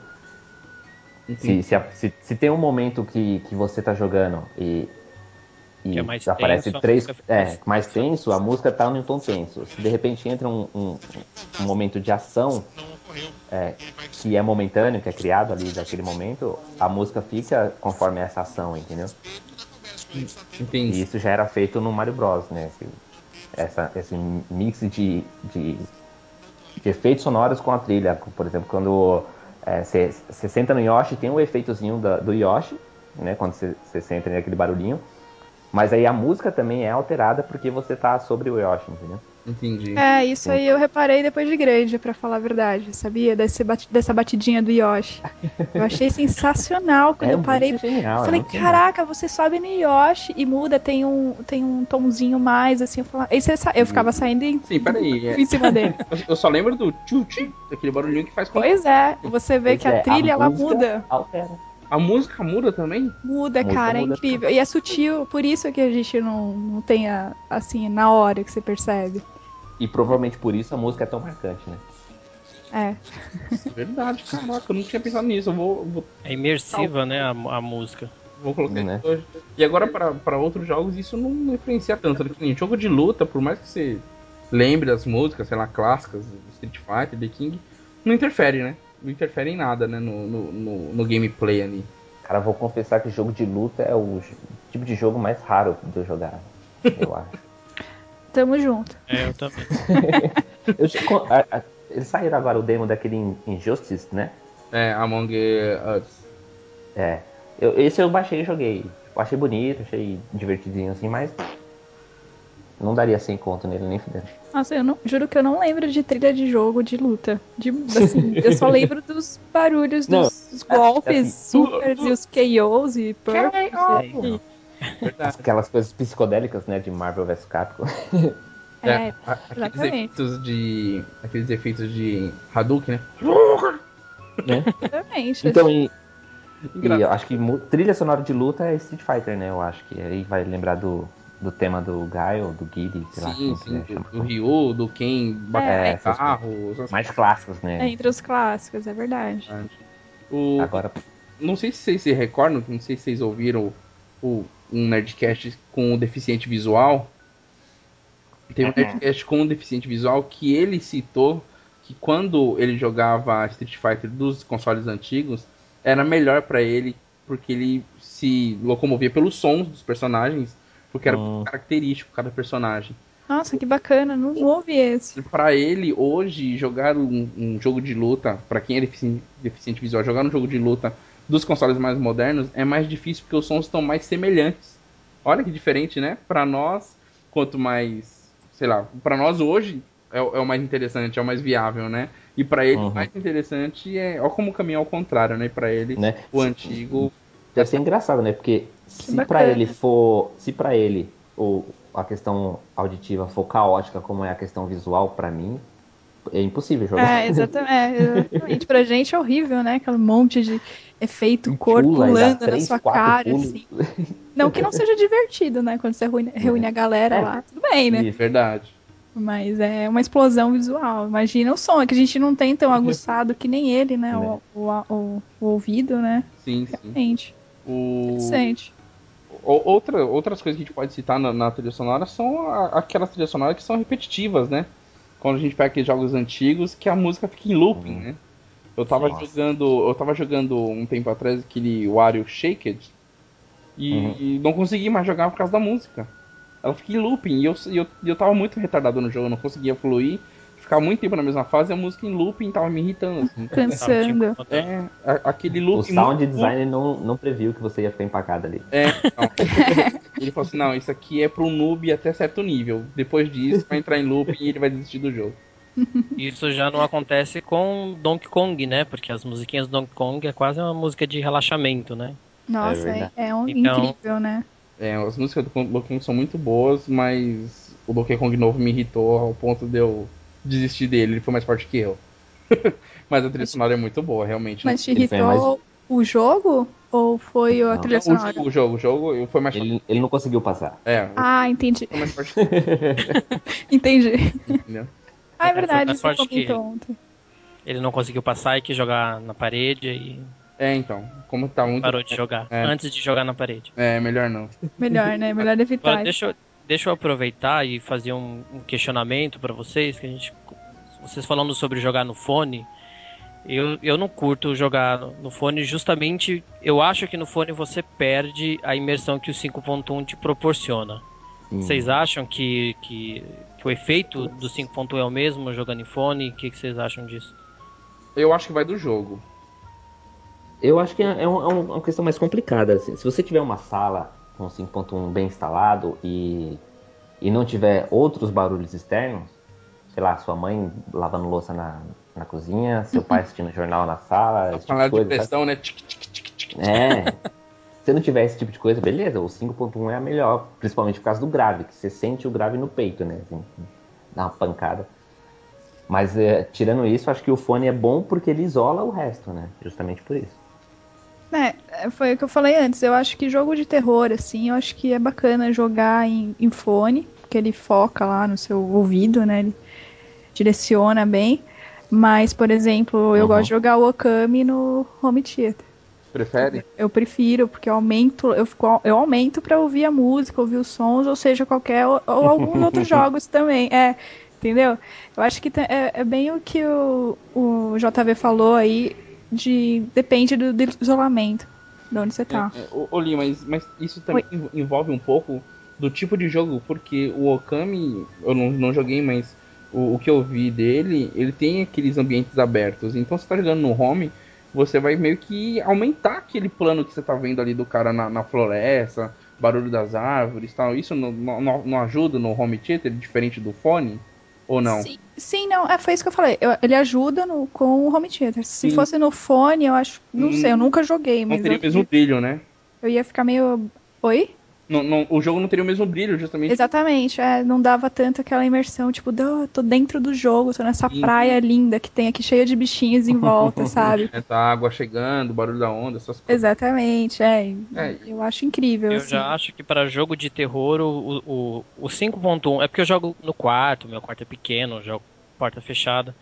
Se, se, se, se, tem um momento que, que você tá jogando e, e é aparece tenso, três. É, mais tenso, a música tá num tom tenso. Se de repente entra um, um, um momento de ação é, que é momentâneo, que é criado ali daquele momento, a música fica conforme essa ação, entendeu? Entendi. E isso já era feito no Mario Bros, né? Esse, essa, esse mix de, de, de, efeitos sonoros com a trilha. Por exemplo, quando você é, senta no Yoshi, tem o um efeitozinho da, do Yoshi, né? Quando você senta naquele barulhinho. Mas aí a música também é alterada porque você tá sobre o Yoshi, entendeu? Entendi. É, isso aí eu reparei depois de grande, para falar a verdade, sabia? Desse bat dessa batidinha do Yoshi. Eu achei sensacional quando é eu parei. Genial, falei, é caraca, genial. você sobe no Yoshi e muda, tem um, tem um tomzinho mais, assim. Eu, falava, você, eu ficava saindo em, Sim, peraí. em cima dele. Eu só lembro do tchuti, daquele barulhinho que faz com Pois é, você vê pois que a é, trilha a ela muda. Altera. A música muda também? Muda, cara, muda é incrível. E é sutil, por isso que a gente não, não tem, a, assim, na hora que você percebe. E provavelmente por isso a música é tão marcante, né? É. Verdade, caraca, eu não tinha pensado nisso. Eu vou, vou... É imersiva, né, a, a música. Vou colocar né? hoje. E agora, para outros jogos, isso não influencia tanto. Né? Em jogo de luta, por mais que você lembre das músicas, sei lá, clássicas, Street Fighter, The King, não interfere, né? Não interfere em nada, né, no, no, no, no gameplay ali. Cara, vou confessar que jogo de luta é o tipo de jogo mais raro de eu jogar, eu acho. Tamo junto. É, eu também. eu, a, a, eles saíram agora o demo daquele Injustice, né? É, Among Us. É. Eu, esse eu baixei e joguei. Eu achei bonito, achei divertidinho assim, mas. Não daria sem conta nele nem fudendo. Nossa, eu não, juro que eu não lembro de trilha de jogo de luta. De, assim, eu só lembro dos barulhos dos, dos golpes, assim, supers e os KOs e perks. Aquelas coisas psicodélicas, né, de Marvel vs Capcom. É, é aqueles efeitos de. Aqueles efeitos de Hadouken, né? Exatamente. Então, e, e eu acho que trilha sonora de luta é Street Fighter, né? Eu acho que aí vai lembrar do, do tema do Gaio, do Guile, sei sim, lá. Sim, do, do Ryu, do Ken, é, carro. Mais clássicos, né? É, entre os clássicos, é verdade. O... Agora. Não sei se vocês se recordam, não sei se vocês ouviram o, um Nerdcast com um deficiente visual. Tem um Nerdcast com um deficiente visual que ele citou que quando ele jogava Street Fighter dos consoles antigos, era melhor para ele porque ele se locomovia pelos sons dos personagens, porque era hum. característico cada personagem. Nossa, que bacana, não ouvi esse. Para ele, hoje, jogar um, um jogo de luta, para quem é deficiente, deficiente visual, jogar um jogo de luta dos consoles mais modernos é mais difícil porque os sons estão mais semelhantes. Olha que diferente, né? Para nós, quanto mais, sei lá, para nós hoje é, é, o mais interessante, é o mais viável, né? E para ele, uhum. o mais interessante é, ó como o caminho ao contrário, né? Para ele, né? o antigo deve ser engraçado, né? Porque se para ele for, se para ele o, a questão auditiva for caótica como é a questão visual para mim, é impossível jogar. É, exatamente. É, exatamente. pra gente é horrível, né? Aquele monte de efeito cor pulando três, na sua cara, pulos. assim. Não que não seja divertido, né? Quando você reúne, reúne a galera é. lá, tudo bem, né? Isso, verdade. Mas é uma explosão visual. Imagina o som, é que a gente não tem tão aguçado que nem ele, né? O, o, o, o ouvido, né? Sim, sim. Realmente. O... Sente. Outra, outras coisas que a gente pode citar na, na trilha sonora são a, aquelas trilhas sonoras que são repetitivas, né? quando a gente pega aqueles jogos antigos, que a música fica em looping, uhum. né? Eu tava Nossa. jogando. Eu tava jogando um tempo atrás aquele Wario Shaked e, uhum. e, não consegui mais jogar por causa da música. Ela fica em looping e eu, eu, eu tava muito retardado no jogo, eu não conseguia fluir. Ficar muito tempo na mesma fase, a música em looping tava me irritando. Assim. Cansando. É, a- aquele O looping. sound muito- design não, não previu que você ia ficar empacado ali. É, não. ele falou assim: não, isso aqui é pro noob até certo nível. Depois disso, vai entrar em looping e ele vai desistir do jogo. Isso já não acontece com Donkey Kong, né? Porque as musiquinhas do Donkey Kong é quase uma música de relaxamento, né? Nossa, É é, é um Então- incrível, né? É, as músicas do Donkey Kong são muito boas, mas o Donkey Kong novo me irritou ao ponto de eu desistir dele. Ele foi mais forte que eu. mas a trilha sonora é muito boa, realmente. Mas te irritou o jogo? Ou foi a Não. trilha o, sonora? jogo, o jogo, o jogo foi mais forte. Ele, ele não conseguiu passar. É, Ah, entendi. foi mais forte que eu, Entendi. entendeu? Ah, é É, verdade, foi você mais forte que comentou ontem. Ele não conseguiu passar e quis jogar na parede e É, então. Como tá muito. parou de jogar. É. Antes de jogar na parede. É, melhor não. Melhor, né? Melhor evitar. Agora, deixa eu, deixa eu aproveitar e fazer um, um questionamento pra vocês, que a gente. Vocês falando sobre jogar no fone. Eu, eu não curto jogar no- no fone, justamente eu acho que no fone você perde a imersão que o 5.1 te proporciona. Sim. Vocês acham que, que, que o efeito do 5.1 é o mesmo jogando em fone? O que, que vocês acham disso? Eu acho que vai do jogo. Eu acho que é, é um- é uma questão mais complicada. assim. Se você tiver uma sala com 5.1 bem instalado e, e não tiver outros barulhos externos, sei lá, sua mãe lavando louça na, na cozinha, seu pai assistindo jornal na sala, esse tipo Panela de de pressão, né? Tic, tic, tic, tic. É. Se não tiver esse tipo de coisa, beleza, o 5.1 é a melhor, principalmente por causa do grave, que você sente o grave no peito, né? Assim, dá uma pancada. Mas é, tirando isso, acho que o fone é bom porque ele isola o resto, né? Justamente por isso. É, foi o que eu falei antes. Eu acho que jogo de terror, assim, eu acho que é bacana jogar em, em fone, porque ele foca lá no seu ouvido, né? Ele direciona bem. Mas, por exemplo, eu Uhum. gosto de jogar o Okami no home theater. Prefere? Eu prefiro, porque eu aumento, eu, fico, eu aumento pra ouvir a música, ouvir os sons, ou seja, qualquer ou, ou alguns outros jogos também. É, entendeu? Eu acho que é, é bem o que o, o JV falou aí, de depende do, do isolamento, de onde você tá. É, é, ô, ô, Li, mas, mas isso também env- envolve um pouco do tipo de jogo, porque o Okami, eu não, não joguei, mas o, o que eu vi dele, ele tem aqueles ambientes abertos. Então você tá jogando no home, você vai meio que aumentar aquele plano que você tá vendo ali do cara na, na floresta, barulho das árvores e tal. Isso não, não, não ajuda no home theater, diferente do fone? Ou não? Sim, sim, não, é, foi isso que eu falei. Eu- ele ajuda no, com o home theater. Se Sim. fosse no fone, eu acho. Não Hum, sei, eu nunca joguei, Não mas teria eu, o mesmo brilho, né? eu ia ficar meio. Oi? Não, não- o jogo não teria o mesmo brilho, justamente. Exatamente, é, não dava tanto aquela imersão, tipo, "Dô, tô dentro do jogo, tô nessa Sim. praia linda que tem aqui cheia de bichinhos em volta, sabe? Essa água chegando, barulho da onda, essas coisas. Exatamente, é. É. Eu acho incrível. Eu assim. já acho que para jogo de terror o, o, o 5.1 é porque eu jogo no quarto, meu quarto é pequeno, jogo porta fechada.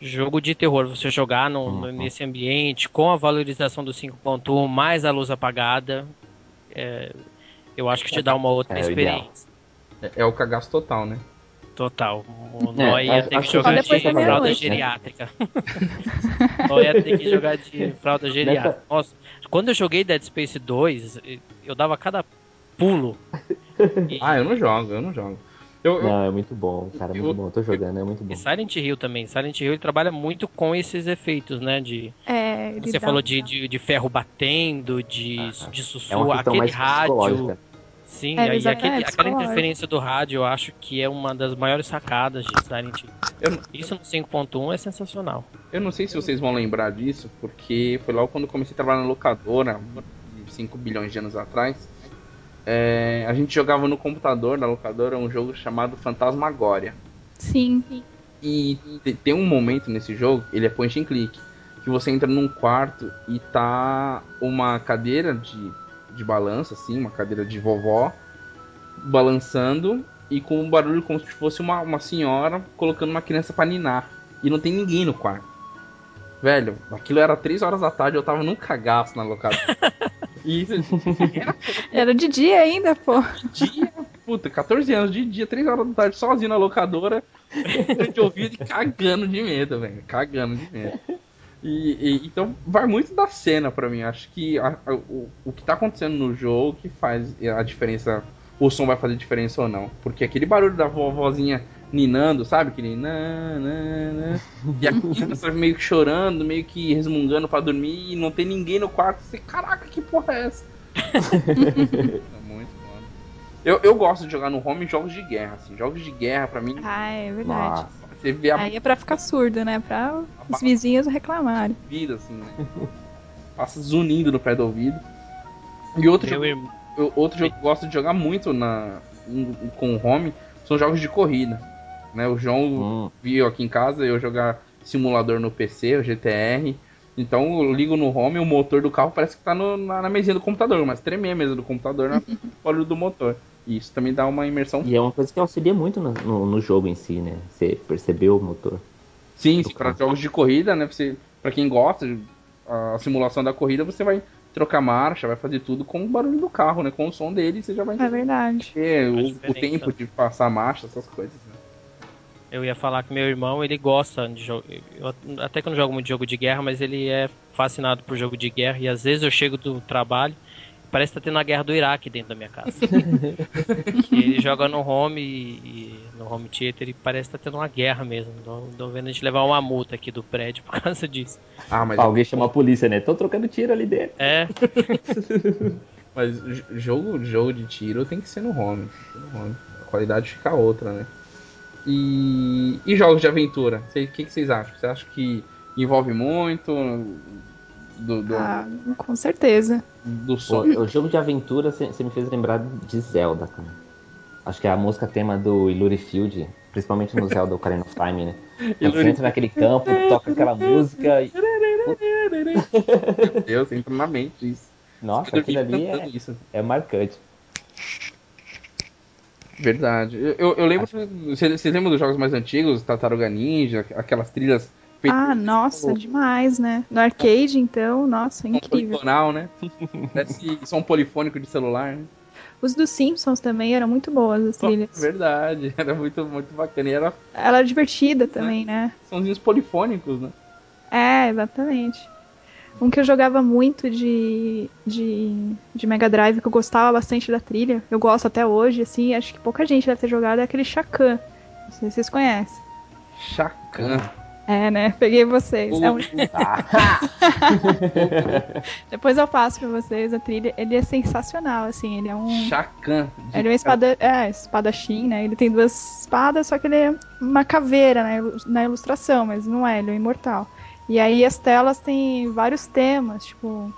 Jogo de terror, você jogar no- Uhum. nesse ambiente com a valorização do 5.1 mais a luz apagada, é, eu acho que te dá uma outra É experiência. É, é o cagaço total, né? Total. O É, Noia ia acho- ter que jogar de da fralda né? geriátrica. Noia ia ter que jogar de fralda geriátrica. Nossa, quando eu joguei Dead Space 2, eu dava cada pulo. E- Ah, eu não jogo, eu não jogo. Eu, eu- Não, é muito bom, cara, é Eu- muito bom. Eu tô jogando, é muito bom. E Silent Hill também. Silent Hill ele trabalha muito com esses efeitos, né? De, É, você falou de, de, de ferro batendo, de, Ah, de É sussurro, uma questão aquele mais rádio. Sim, É, e aquele, é, aquela interferência do rádio eu acho que é uma das maiores sacadas de Silent Hill. Eu- Isso no 5.1 é sensacional. eu não sei se vocês vão lembrar disso, porque foi logo quando eu comecei a trabalhar na locadora, 5 bilhões de anos atrás. É, a gente jogava no computador da locadora um jogo chamado Fantasmagória. Sim. E te- tem um momento nesse jogo, ele é point and click, que você entra num quarto e tá uma cadeira de, de balanço, assim, uma cadeira de vovó, balançando e com um barulho como se fosse uma, uma senhora colocando uma criança pra ninar. E não tem ninguém no quarto. Velho, aquilo era 3 horas da tarde, eu tava num cagaço na locadora. e Era de dia ainda, pô. dia, puta, 14 anos de dia, 3 horas da tarde, sozinho na locadora, de ouvido e cagando de medo, velho. Cagando de medo. E, e- então vai muito da cena pra mim. Acho que a- a- o, o que tá acontecendo no jogo que faz a diferença. O som vai fazer diferença ou não. Porque aquele barulho da vovozinha ninando, sabe? Aquele na, na, na. E aqui você meio que chorando, meio que resmungando pra dormir e não tem ninguém no quarto. Você, caraca, que porra é essa? é muito foda. Eu, eu gosto de jogar no home jogos de guerra, assim. Jogos de guerra, pra mim, Ah, é verdade. Nossa. você vê a Aí é pra ficar surdo, né? Pra os vizinhos reclamarem. vida, assim, né? Passa zunindo no pé do ouvido. E outro Meu jogo, irmão. outro jogo que eu gosto de jogar muito na, com o home são jogos de corrida. Né? O João Hum, viu aqui em casa eu jogar simulador no PC, o GTR. Então eu ligo no home, o motor do carro parece que tá no- na, na mesinha do computador, mas tremer a mesa do computador na barulho do motor. E isso também dá uma imersão. E é uma coisa que auxilia muito no, no, no jogo em si, né? Você percebeu o motor. Sim, para jogos de corrida, né? Você, para quem gosta, a simulação da corrida, você vai trocar marcha, vai fazer tudo com o barulho do carro, né? Com o som dele, você já vai É verdade. A o, o tempo de passar marcha, essas coisas. Né? Eu ia falar que meu irmão, ele gosta de jogo. Eu até que eu não jogo muito jogo de guerra, mas ele é fascinado por jogo de guerra. E às vezes eu chego do trabalho, parece que tá tendo a guerra do Iraque dentro da minha casa. ele joga no home e, no home theater e parece que tá tendo uma guerra mesmo. Tô, tô vendo a gente levar uma multa aqui do prédio por causa disso. Ah, mas, Alguém chama a polícia, né? Tô trocando tiro ali dentro. É, mas jogo, jogo de tiro tem que ser no home. tem que ser no home. A qualidade fica outra, né? E, e jogos de aventura? O que, que vocês acham? Você acha que envolve muito do, do, Ah, com certeza. do som? o jogo de aventura você me fez lembrar de Zelda, cara. Acho que é a música tema do Illury Field, principalmente no Zelda Ocarina of Time, né? Quando você entra naquele campo, toca aquela música e... Meu Deus, entra na mente isso. Nossa, aquilo ali é, isso. é marcante. Verdade. Eu, eu, lembro. Vocês vocês lembram dos jogos mais antigos? Tartaruga Ninja, aquelas trilhas feitas Ah, nossa, demais, né? No arcade, então, nossa, incrível. polifonal, né? Parece som polifônico de celular, né? Os dos Simpsons também eram muito boas as trilhas. Verdade, era muito, muito bacana. E era Ela era divertida também, né? sonzinhos polifônicos, né? É, exatamente. Um que eu jogava muito de, de, de Mega Drive, que eu gostava bastante da trilha, eu gosto até hoje, assim, acho que pouca gente deve ter jogado, é aquele Chacan. Não sei se vocês conhecem. Chacan. É, né? Peguei vocês. É um- Depois eu passo pra vocês a trilha. Ele é sensacional, assim, ele é um. Chacan. Ele é uma espada. É, espadachim, né? Ele tem duas espadas, só que ele é uma caveira né, na ilustração, mas não é, ele é imortal. E aí as telas têm vários temas, tipo.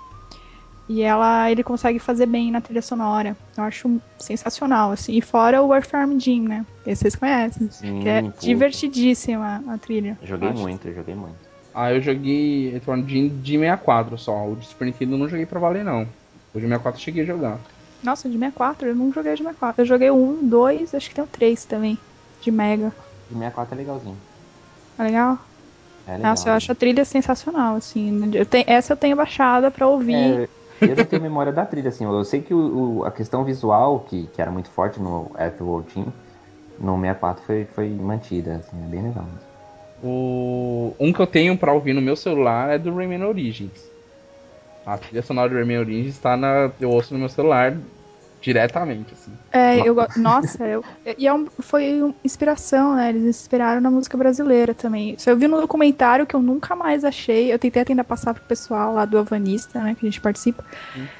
E ela ele consegue fazer bem na trilha sonora. Eu acho sensacional, assim. E fora o Warfarm Jim, né? Esse vocês conhecem. sim, Que é pô. divertidíssima a trilha. Joguei Acho. muito, eu joguei muito. Ah, eu joguei Return de, de 64 só. O de Super Nintendo eu não joguei pra valer, não. O de 64 eu cheguei a jogar. Nossa, de 64, eu não joguei de 64. Eu joguei o 1, 2, acho que tem o 3 também. De Mega. O 64 é legalzinho. Tá legal? É legal. Nossa, eu acho a trilha sensacional, assim. Eu tenho- essa eu tenho baixada pra ouvir. É, eu não tenho memória da trilha, assim. Eu sei que o, o- a questão visual, que, que era muito forte no Earthworld Team, no 64 foi, foi mantida, assim, é bem legal. O... Um que eu tenho pra ouvir no meu celular é do Rayman Origins. A trilha sonora do Rayman Origins tá na. Eu ouço no meu celular diretamente, assim. É, eu gosto. Nossa, eu, e é um- foi uma inspiração, né? Eles inspiraram na música brasileira também. Isso eu vi no documentário que eu nunca mais achei. Eu tentei tentar passar pro pessoal lá do Avanista, né? Que a gente participa.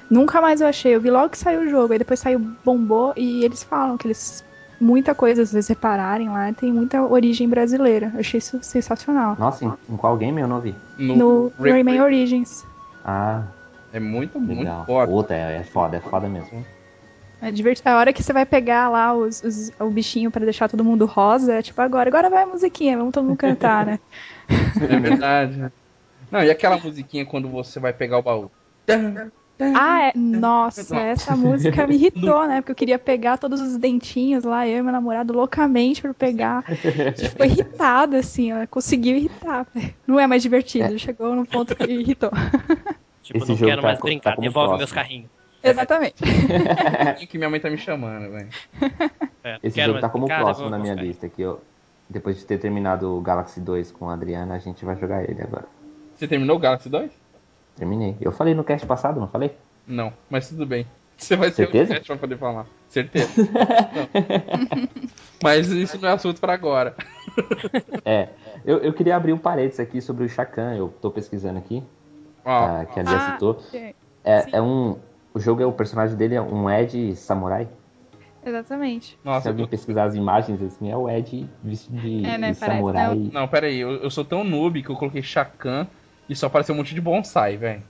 Nunca mais eu achei. Eu vi logo que saiu o jogo. Aí depois saiu Bombou e eles falam que eles. Muita coisa, se vocês repararem lá, tem muita origem brasileira. Eu achei isso sensacional. Nossa, em, em qual game eu não vi? No Ray- Rayman Origins. Ah, É muito, muito legal. forte. Outra, é, é foda, é foda mesmo. É divertido. A hora que você vai pegar lá os, os- o bichinho pra deixar todo mundo rosa, é tipo agora. Agora vai a musiquinha, vamos todo mundo cantar, né? É verdade. Não, e aquela musiquinha quando você vai pegar o baú? Ah, é. Nossa, essa música me irritou, né? Porque eu queria pegar todos os dentinhos lá, eu e meu namorado loucamente pra pegar. A gente ficou irritada, assim, ela conseguiu irritar. velho. Não é mais divertido, chegou num ponto que irritou. tipo, Esse não quero tá mais brincar, tá como devolve próximo. meus carrinhos. Exatamente. que minha mãe tá me chamando, velho. É, Esse quero jogo tá como próximo na minha carrinhos. lista, que eu, depois de ter terminado o Galaxy 2 com a Adriana, a gente vai jogar ele agora. Você terminou o Galaxy 2? Terminei. Eu falei no cast passado, não falei? Não, mas tudo bem. Você vai ser Certeza? o chat pra poder falar. Certeza. Não. Mas isso não é assunto pra agora. É, eu, eu queria abrir um parênteses aqui sobre o Shakan, eu tô pesquisando aqui, ah, que a Lia Ah, citou. é, É, é um. O jogo é o personagem dele é um Ed samurai. Exatamente. Se nossa, alguém eu- pesquisar as imagens assim, é o Ed vestido de, É, né, de parece, samurai. Não, pera aí, eu, eu sou tão noob que eu coloquei Shakan e só apareceu um monte de bonsai, velho.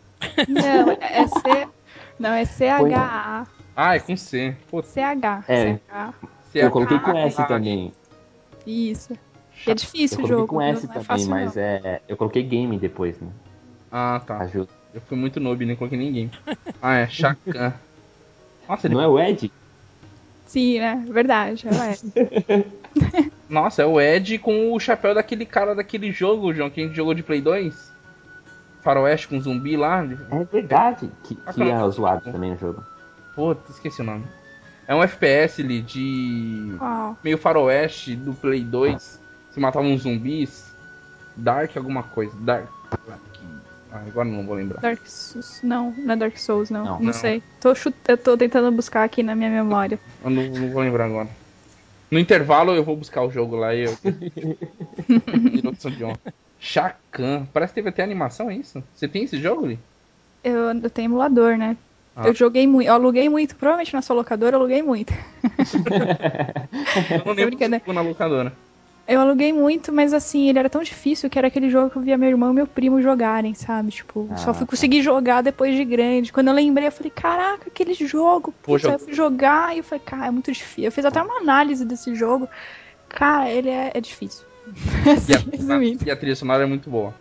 Não, é C. Não, é C-H-A. Ah, é com C. C-H. É. C-H. Eu coloquei com S Ah, também. Isso. É difícil Eu o coloquei jogo. com viu? S não é também, fácil, mas não. é. Eu coloquei game depois, né? Ah, tá. Ajuda. Eu fui muito noob, nem coloquei ninguém. Ah, é, Shakan. Nossa, ele... Não é o Ed? Sim, né? Verdade. é. Nossa, é o Ed com o chapéu daquele cara daquele jogo, João, que a gente jogou de Play 2. Faroeste com zumbi lá. É verdade. Que, Ah, que é zoado também no jogo. Puta, esqueci o nome. É um FPS ali de. Uau. meio faroeste do Play 2. Se matavam uns zumbis. Dark alguma coisa. Dark. Ah, agora não vou lembrar. Dark Souls. Não, não é Dark Souls, não. Não. Não, Não. sei. Tô chut... Eu tô tentando buscar aqui na minha memória. Eu não, não vou lembrar agora. No intervalo eu vou buscar o jogo lá e eu. De honra. Shakan. Parece que teve até animação, é isso? Você tem esse jogo, Li? Eu, eu tenho emulador, né? Ah. Eu joguei muito. Eu aluguei muito. Provavelmente na sua locadora eu aluguei muito. Eu não lembro na locadora. Eu aluguei muito, mas assim, ele era tão difícil que era aquele jogo que eu via meu irmão e meu primo jogarem, sabe? Tipo, Ah, só fui tá. conseguir jogar depois de grande. Quando eu lembrei, eu falei, caraca, aquele jogo. Pô, Putz, eu fui jogar e eu falei, cara, é muito difícil. Eu fiz até uma análise desse jogo. Cara, ele é, é difícil. E Assim, a, e a trilha sonora é muito boa.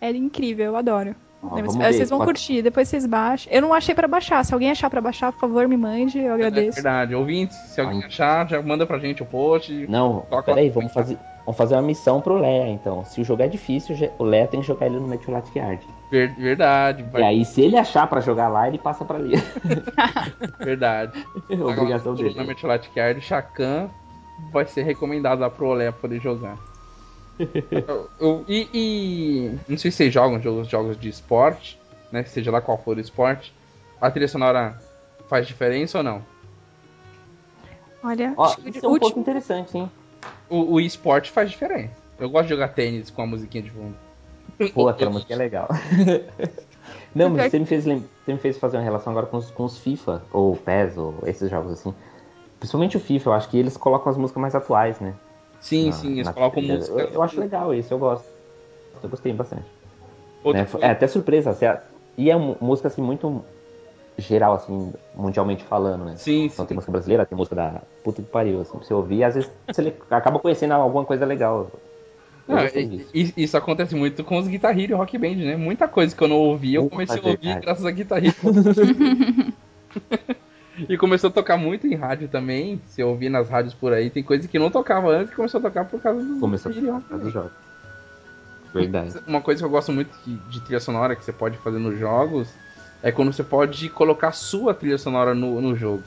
É incrível, eu adoro. Ó, Vocês vão curtir, depois vocês baixam. Eu não achei pra baixar. Se alguém achar pra baixar, por favor, me mande, eu É agradeço. verdade. Ouvintes, se alguém Ai. achar, já manda pra gente o post. Não, peraí, vamos fazer, vamos fazer uma missão pro Leia, então. Se o jogo é difícil, o Leia tem que jogar ele no Meteorite Yard. Ver- verdade, vai- E aí, se ele achar pra jogar lá, ele passa pra ali. verdade. Obrigação Na dele. Mertiolate Card, Shakan vai ser recomendado lá pro Olé poder jogar. Eu- eu- e, e- não sei se vocês jogam jogos, jogos de esporte, né? Seja lá qual for o esporte. A trilha sonora faz diferença ou não? Olha, Ó, acho que isso o é um último. ponto interessante, hein? O, o esporte faz diferença. Eu gosto de jogar tênis com a musiquinha de fundo. Pô, aquela música é legal. Não, mas você me, fez, você me fez fazer uma relação agora com os, com os FIFA, ou PES, ou esses jogos assim. Principalmente o FIFA, eu acho que eles colocam as músicas mais atuais, né? Sim, Na- sim, eles na colocam trilha. música. Eu, eu acho legal isso, eu gosto. Eu gostei bastante. Né? É até surpresa. assim, E é música assim muito geral, assim, mundialmente falando, né? Sim, Então sim. tem música brasileira, tem música da puta que pariu, assim, pra você ouvir, às vezes você acaba conhecendo alguma coisa legal. Não, e- isso acontece muito com os Guitar Hero e Rock Band, né? Muita coisa que eu não ouvia, eu comecei a ouvir graças a Guitar Hero. e começou a tocar muito em rádio também. Se eu ouvir nas rádios por aí, tem coisa que não tocava antes que começou a tocar por causa do Começou e dos jogos. Verdade. Uma coisa que eu gosto muito de, trilha sonora que você pode fazer nos jogos é quando você pode colocar sua trilha sonora no, no jogo.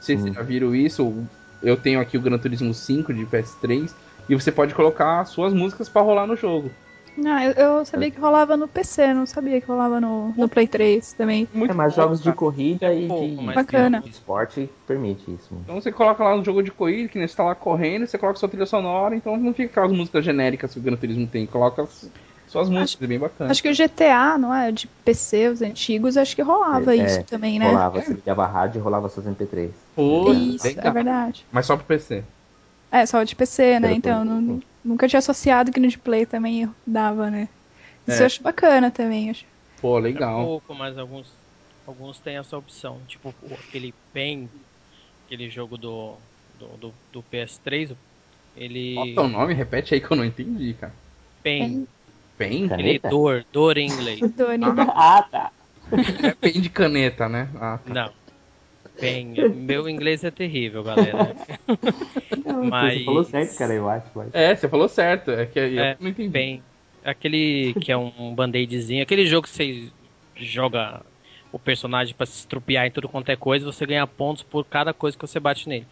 Se Hum. vocês já viram isso. Eu tenho aqui o Gran Turismo 5 de PS3 e você pode colocar suas músicas pra rolar no jogo. Não, eu, eu sabia que rolava no PC, não sabia que rolava no, no Play 3 também. Muito É, mas bom, jogos de corrida e pouco, de, Bacana. de esporte permite isso. Então você coloca lá no jogo de corrida, que nem você tá lá correndo, você coloca sua trilha sonora, então não fica aquelas músicas genéricas que o Gran Turismo tem, coloca as- suas músicas, é bem bacana. Acho que o GTA, não é? De PC, os antigos, acho que rolava É, isso também, né? Rolava, você ligava a rádio e rolava seus MP3. Pô, Isso, é verdade. Mas só pro PC. É, só de PC, né? Pelo Então, não-. Nunca tinha associado que no de Play também dava, né? Isso É. eu acho bacana também. Acho. Pô, É legal. pouco, mas alguns, alguns têm essa opção. Tipo aquele PEN, aquele jogo do, do, do, do PS3, ele. Bota o nome, repete aí que eu não entendi, cara. PEN, Pen? aquele Caneta? dor, dor em inglês. Doni. Ah, tá. É pen de caneta, né? Ah, tá. Não. PEN. Meu inglês é terrível, galera. Mas- Você falou certo, cara, eu acho. mas- É, você falou certo. É que eu É, não entendi. PEN. Aquele que é um band-aidzinho, aquele jogo que você joga o personagem pra se estrupiar em tudo quanto é coisa, você ganha pontos por cada coisa que você bate nele.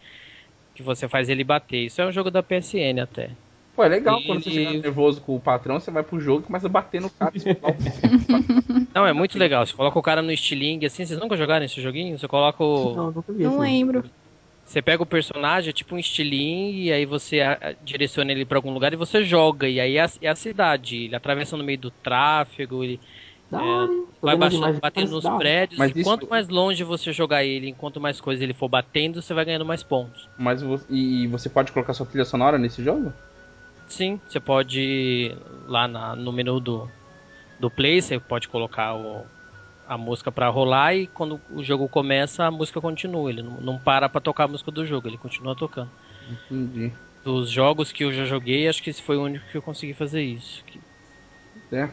Que você faz ele bater. Isso é um jogo da PSN até. Pô, é legal E- quando você chega nervoso com o patrão, você vai pro jogo e começa a bater no cara. Não, é muito legal. Você coloca o cara no estilingue assim. Vocês nunca jogaram esse joguinho? Você coloca o. Não, nunca vi Não lembro. Você pega o personagem, é tipo um estilingue, e aí você direciona ele pra algum lugar e você joga. E aí é a, é a cidade. Ele atravessa no meio do tráfego, ele É, vai baixando, batendo nos prédios. Mas e isso- quanto mais longe você jogar ele, enquanto mais coisa ele for batendo, você vai ganhando mais pontos. Mas e você pode colocar sua trilha sonora nesse jogo? Sim, você pode ir lá na- no menu do, do Play, você pode colocar o- a música pra rolar e quando o jogo começa, a música continua. Ele não, não para pra tocar a música do jogo, ele continua tocando. Entendi. Dos jogos que eu já joguei, acho que esse foi o único que eu consegui fazer isso. É.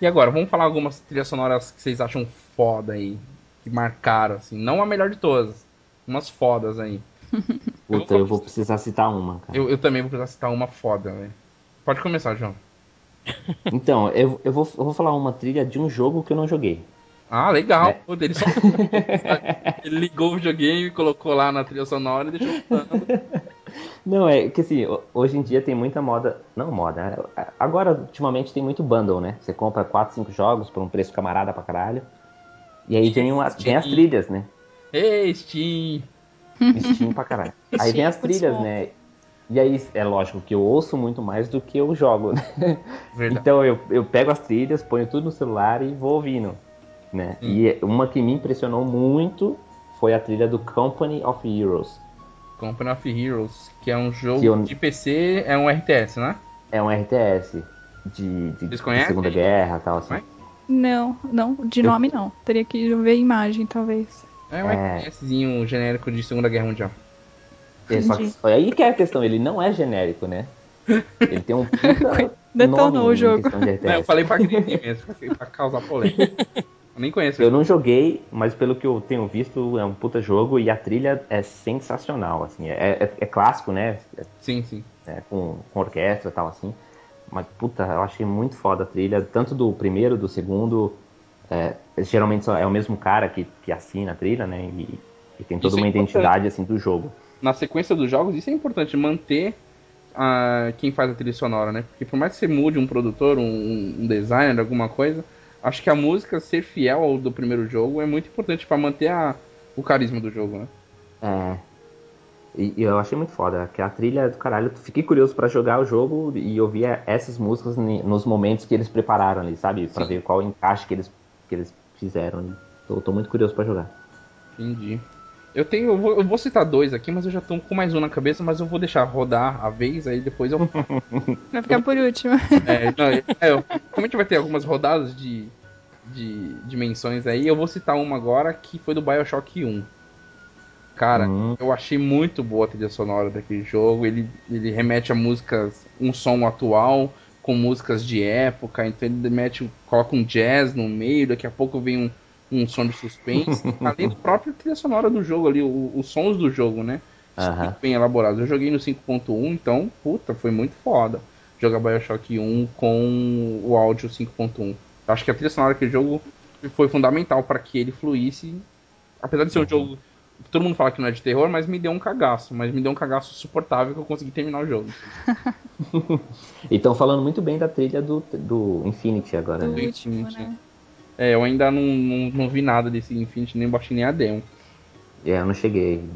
E agora, vamos falar algumas trilhas sonoras que vocês acham foda aí. Que marcaram, assim. Não a melhor de todas. Umas fodas aí. Puta, eu vou precisar citar uma, cara. Eu, eu também vou precisar citar uma foda, velho. Pode começar, João. Então, eu, eu, vou, eu vou falar uma trilha de um jogo que eu não joguei. Ah, legal. É. Pô, Ele, só... ele ligou o videogame, colocou lá na trilha sonora e deixou. Não, é que assim, ho- hoje em dia tem muita moda. Não moda, é- agora ultimamente tem muito bundle, né? Você compra 4, 5 jogos por um preço camarada pra caralho. E aí vem, uma, vem as trilhas, né? Ei, Steam. Steam pra caralho. Aí vem as trilhas, né? E aí é lógico que eu ouço muito mais do que eu jogo, né? Verdade. Então eu, eu pego as trilhas, ponho tudo no celular e vou ouvindo, né? Hum. E uma que me impressionou muito foi a trilha do Company of Heroes. Company of Heroes, que é um jogo eu- de PC, é um RTS, né? É um RTS de, de, de? Segunda Guerra e tal, assim. Não, não, de nome não. Teria que ver a imagem, talvez. É um É. Genérico de Segunda Guerra Mundial. É, só que, aí que é a questão, ele não é genérico, né? Ele tem um puta Detonou o jogo. de Não, eu falei pra gringo mesmo, pra- pra causar polêmica. Eu nem conheço. Eu não joguei, mas pelo que eu tenho visto, é um puta jogo e a trilha é sensacional, assim. É, é- é clássico, né? Sim, sim. É, com, com orquestra e tal, assim. Mas, puta, eu achei muito foda a trilha, tanto do primeiro, do segundo. é, geralmente é o mesmo cara que, que assina a trilha, né? E, e tem toda Isso é uma importante. identidade, assim, do jogo. Na sequência dos jogos, isso é importante, manter ah, quem faz a trilha sonora, né? Porque por mais que você mude um produtor, um, um designer, alguma coisa, acho que a música ser fiel ao do primeiro jogo é muito importante pra manter a, o carisma do jogo, né? É. E, e eu achei muito foda, que a trilha do caralho. Fiquei curioso pra jogar o jogo e ouvir essas músicas nos momentos que eles prepararam ali, sabe? Pra Sim. ver qual encaixe que eles, que eles fizeram. ali. Tô, tô muito curioso pra jogar. Entendi. Eu tenho, eu vou, eu vou citar dois aqui, mas eu já tô com mais um na cabeça, mas eu vou deixar rodar a vez, aí depois eu Vai ficar por último. É, não, é, é, eu- como a gente vai ter algumas rodadas de, de dimensões aí, eu vou citar uma agora que foi do Bioshock 1. Cara, Hum. eu achei muito boa a trilha sonora daquele jogo. Ele, ele remete a músicas, um som atual, com músicas de época. Então ele mete, coloca um jazz no meio, daqui a pouco vem um, um som de suspense. além do próprio trilha sonora do jogo ali, o- os sons do jogo, né? Muito bem elaborados. Eu joguei no 5.1, então, puta, foi muito foda jogar Bioshock 1 com o áudio 5.1. Eu Acho que a trilha sonora daquele jogo foi fundamental para que ele fluísse. Apesar de ser um jogo que todo mundo fala que não é de terror, mas me deu um cagaço. Mas me deu um cagaço suportável que eu consegui terminar o jogo. E estão falando muito bem da trilha do, do Infinity agora, Do né? último, né? É, eu ainda não, não, não vi nada desse Infinity, nem baixei nem a demo. É, eu não cheguei.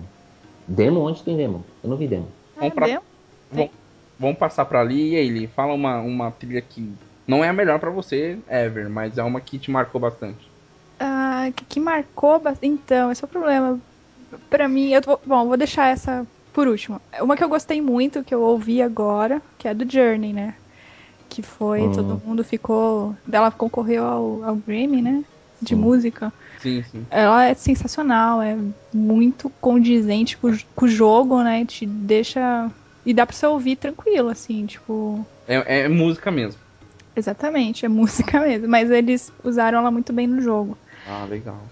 Demo? Onde tem demo? Eu não vi demo. Vamos Ah, pra- deu? Vamos passar pra ali. E aí, Lee, fala uma, uma trilha que não é a melhor pra você, ever, mas é uma que te marcou bastante. Ah, que, que marcou bastante. Então, esse é o problema. Pra mim, eu vou, bom, vou deixar essa por último. Uma que eu gostei muito, que eu ouvi agora, que é do Journey, né? Que foi, Hum. todo mundo ficou. Ela concorreu ao, ao Grammy, né? De Sim. música. Sim, sim. Ela é sensacional, é muito condizente com, o- com o jogo, né? Te deixa. E dá pra você ouvir tranquilo, assim, tipo. É, é música mesmo. Exatamente, é música mesmo. Mas eles usaram ela muito bem no jogo. Ah, legal.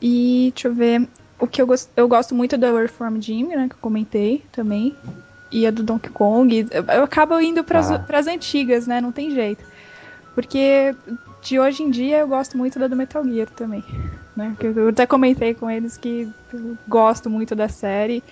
E deixa eu ver. O que eu gosto, eu gosto muito do Earthworm Jim, né? Que eu comentei também. E a do Donkey Kong. Eu, eu acabo indo pras, Ah. pras antigas, né? Não tem jeito. Porque de hoje em dia eu gosto muito da do Metal Gear também. Né? Que Eu até comentei com eles que eu gosto muito da série.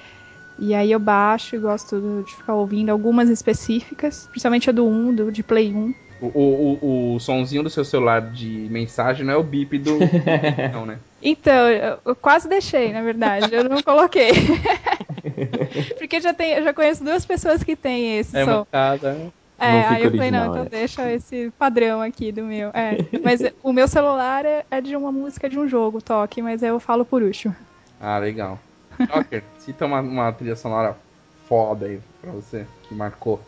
E aí eu baixo e gosto de ficar ouvindo algumas específicas, principalmente a do 1, do, de Play 1. O, o, o, o sonzinho do seu celular de mensagem não é o bip do. não, né? Então, eu, quase deixei, na verdade. Eu não coloquei. Porque já tem, eu já conheço duas pessoas que têm esse É som. uma casa. né? É, Não aí eu falei, não, então é. deixa esse padrão aqui do meu. É, mas o meu celular é, é de uma música de um jogo, toque, mas eu falo por último. Ah, legal. Joker, cita uma, uma trilha sonora foda aí pra você, que marcou.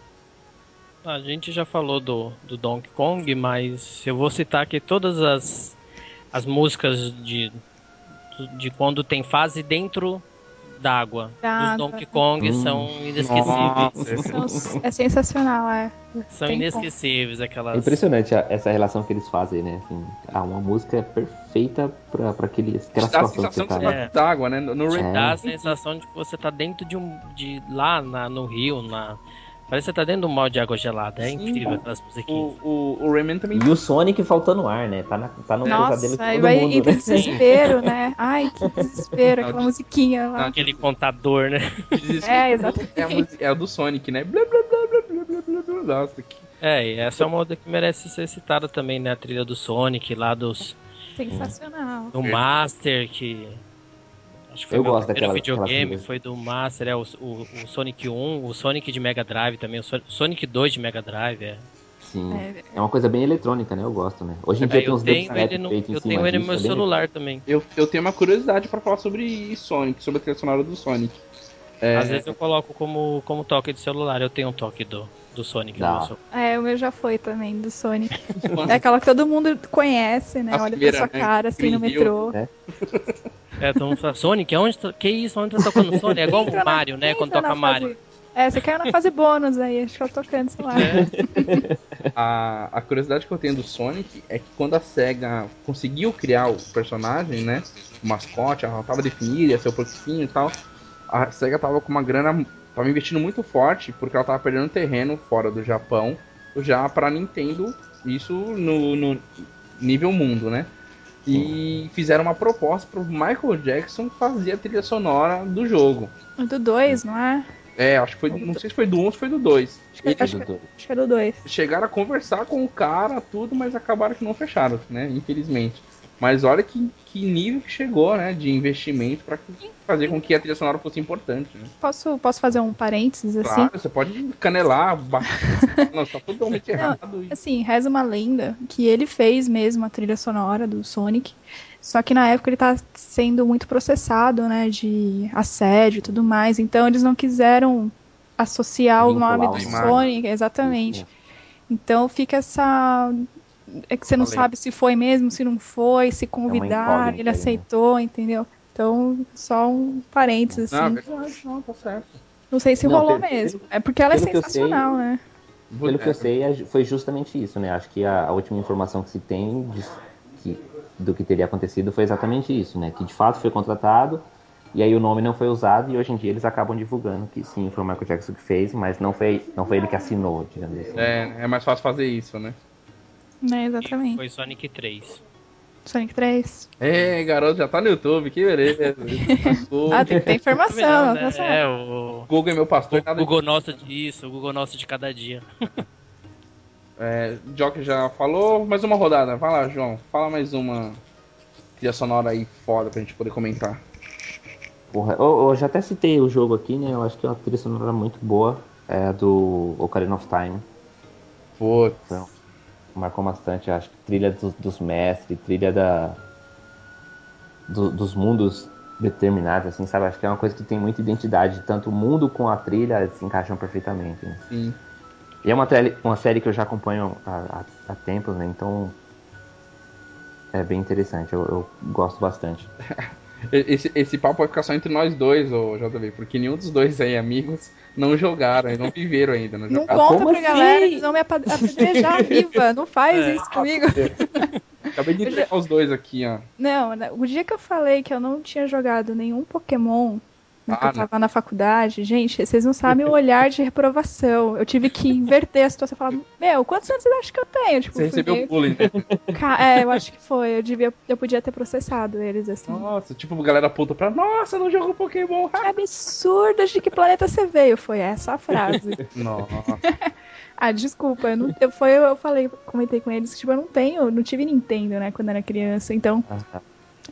A gente já falou do, do Donkey Kong, mas eu vou citar aqui todas as, as músicas de, de quando tem fase dentro d'água. Água. Donkey Kong Hum. são inesquecíveis. Nossa, É sensacional, é. São Tem inesquecíveis É aquelas. impressionante a- essa relação que eles fazem, né? Assim, uma música é perfeita pra, pra aquele, aquela Dá a situação que sensação você que você né? tá É. dentro d'água, né? No, no É. Dá a sensação de que você tá dentro de um. de lá na- no rio, na. Parece que você tá dentro de um mal de água gelada. É Sim. incrível aquelas musiquinhas. O, o, o Rayman também. E o Sonic faltando ar, né? Tá, na, tá no pesadelo de todo vai mundo, entra né? desespero, né? Ai, que desespero, aquela Não, musiquinha lá. Aquele contador, né? Desespero. É, exatamente. É a, música- é a do Sonic, né? Blá, blá, blá, blá, blá, blá, blá, blá. Nossa, que... É, e essa é uma outra que merece ser citada também, né? A trilha do Sonic, lá dos. Sensacional. do Master, que. Acho que foi Eu o meu gosto daquela- videogame, foi do Master, é o, o, o Sonic 1, o Sonic de Mega Drive também, o So- Sonic 2 de Mega Drive, é. Sim. É, É uma coisa bem eletrônica, né? Eu gosto, né? Hoje em É, dia tem eu uns tenho ele no, feitos em eu cima tenho ele no meu é celular também. eu, eu tenho uma curiosidade pra falar sobre Sonic, sobre a trilha sonora do Sonic. É, Às vezes eu coloco como, como toque de celular, eu tenho um toque do, do Sonic no. É, o meu já foi também, do Sonic. É aquela que todo mundo conhece, né? A Olha primeira, pra sua né? cara, assim, no metrô. Hill, É, fala, Sonic, aonde tá, que isso? Onde tá tocando Sonic? É igual o Mario, né? Quando toca fase- Mario. É, você caiu na fase bônus aí, acho que eu tocando, sei lá. É. a, a curiosidade que eu tenho do Sonic é que quando a SEGA conseguiu criar o personagem, né? O mascote, ela tava definida, ia ser o porquinho e tal. A SEGA tava com uma grana. Tava investindo muito forte, porque ela tava perdendo terreno fora do Japão, já pra Nintendo, isso no, no nível mundo, né? E fizeram uma proposta pro Michael Jackson fazer a trilha sonora do jogo. Do 2, não é? É, acho que foi. Não sei se foi do 1 ou se foi do 2. Acho que, acho, que, doido. acho que é do 2. chegaram a conversar com o cara, tudo, mas acabaram que não fecharam, né? Infelizmente. Mas olha que, que nível que chegou, né? De investimento pra fazer com que a trilha sonora fosse importante. Né? Posso, posso fazer um parênteses, assim? Claro, você pode canelar, bater, não, tá totalmente errado. e- Assim, reza uma lenda que ele fez mesmo a trilha sonora do Sonic. Só que na época ele tá sendo muito processado, né? De assédio e tudo mais. Então eles não quiseram associar o Vincular nome o do nome. Sonic, exatamente. Então fica essa. É que você não Falei. sabe se foi mesmo, se não foi, se convidaram, incógnita ele né? aceitou, entendeu? Então, só um parênteses, Não, é assim. verdade, não, tá certo. Não sei se Não, rolou pelo- mesmo. É porque ela é eu sei- sensacional, né? Pelo que eu sei, é foi justamente isso, né? Acho que a, a última informação que se tem de- que- do que teria acontecido foi exatamente isso, né? Que de fato foi contratado e aí o nome não foi usado e hoje em dia eles acabam divulgando que sim, foi o Michael Jackson que fez, mas não foi, não foi ele que assinou, digamos assim. É, é mais fácil fazer isso, né? Né, E exatamente. foi Sonic 3. Sonic 3. É, garoto, já tá no YouTube, que beleza. Ah, tem que ter informação. né? tá. É, o, Google é meu pastor, o Google Nosso disso, o Google Nosso de cada dia. É, Jock já falou, mais uma rodada. Vai lá, João. Fala mais uma trilha sonora aí foda pra gente poder comentar. Porra, eu, eu já até citei o jogo aqui, né? Eu acho que é uma trilha sonora muito boa. É a do Ocarina of Time. Putz. Então, marcou bastante, acho que trilha dos, dos mestres, trilha da do- dos mundos determinados, assim, sabe? Acho que é uma coisa que tem muita identidade, tanto o mundo com a trilha se encaixam perfeitamente. Né? Sim. E é uma, tele- uma série que eu já acompanho há, há, há tempos, né? Então é bem interessante, eu, eu gosto bastante. Esse, esse papo vai ficar só entre nós dois, ô JV, porque nenhum dos dois aí, amigos, não jogaram, e não viveram ainda. Não, Não conta como pra assim? galera, eles vão me apad- apedrejar viva. Não faz É. isso comigo. Acabei de entregar os dois aqui, ó. Não, o dia que eu falei que eu não tinha jogado nenhum Pokémon, né, Ah, eu tava na faculdade. Gente, vocês não sabem o olhar de reprovação. Eu tive que inverter a situação e falar, meu, quantos anos vocês acham que eu tenho? Tipo, Você recebeu porque- bullying, né? É, eu acho que foi. Eu, devia, eu podia ter processado eles, assim. Nossa, tipo, galera puta pra. Nossa, não jogou Pokémon. Que absurdo, de que planeta você veio? Foi essa a frase. Nossa. ah, desculpa, eu, não, eu, foi, eu falei, comentei com eles que tipo, eu não tenho, não tive Nintendo, né, quando era criança, então Ah,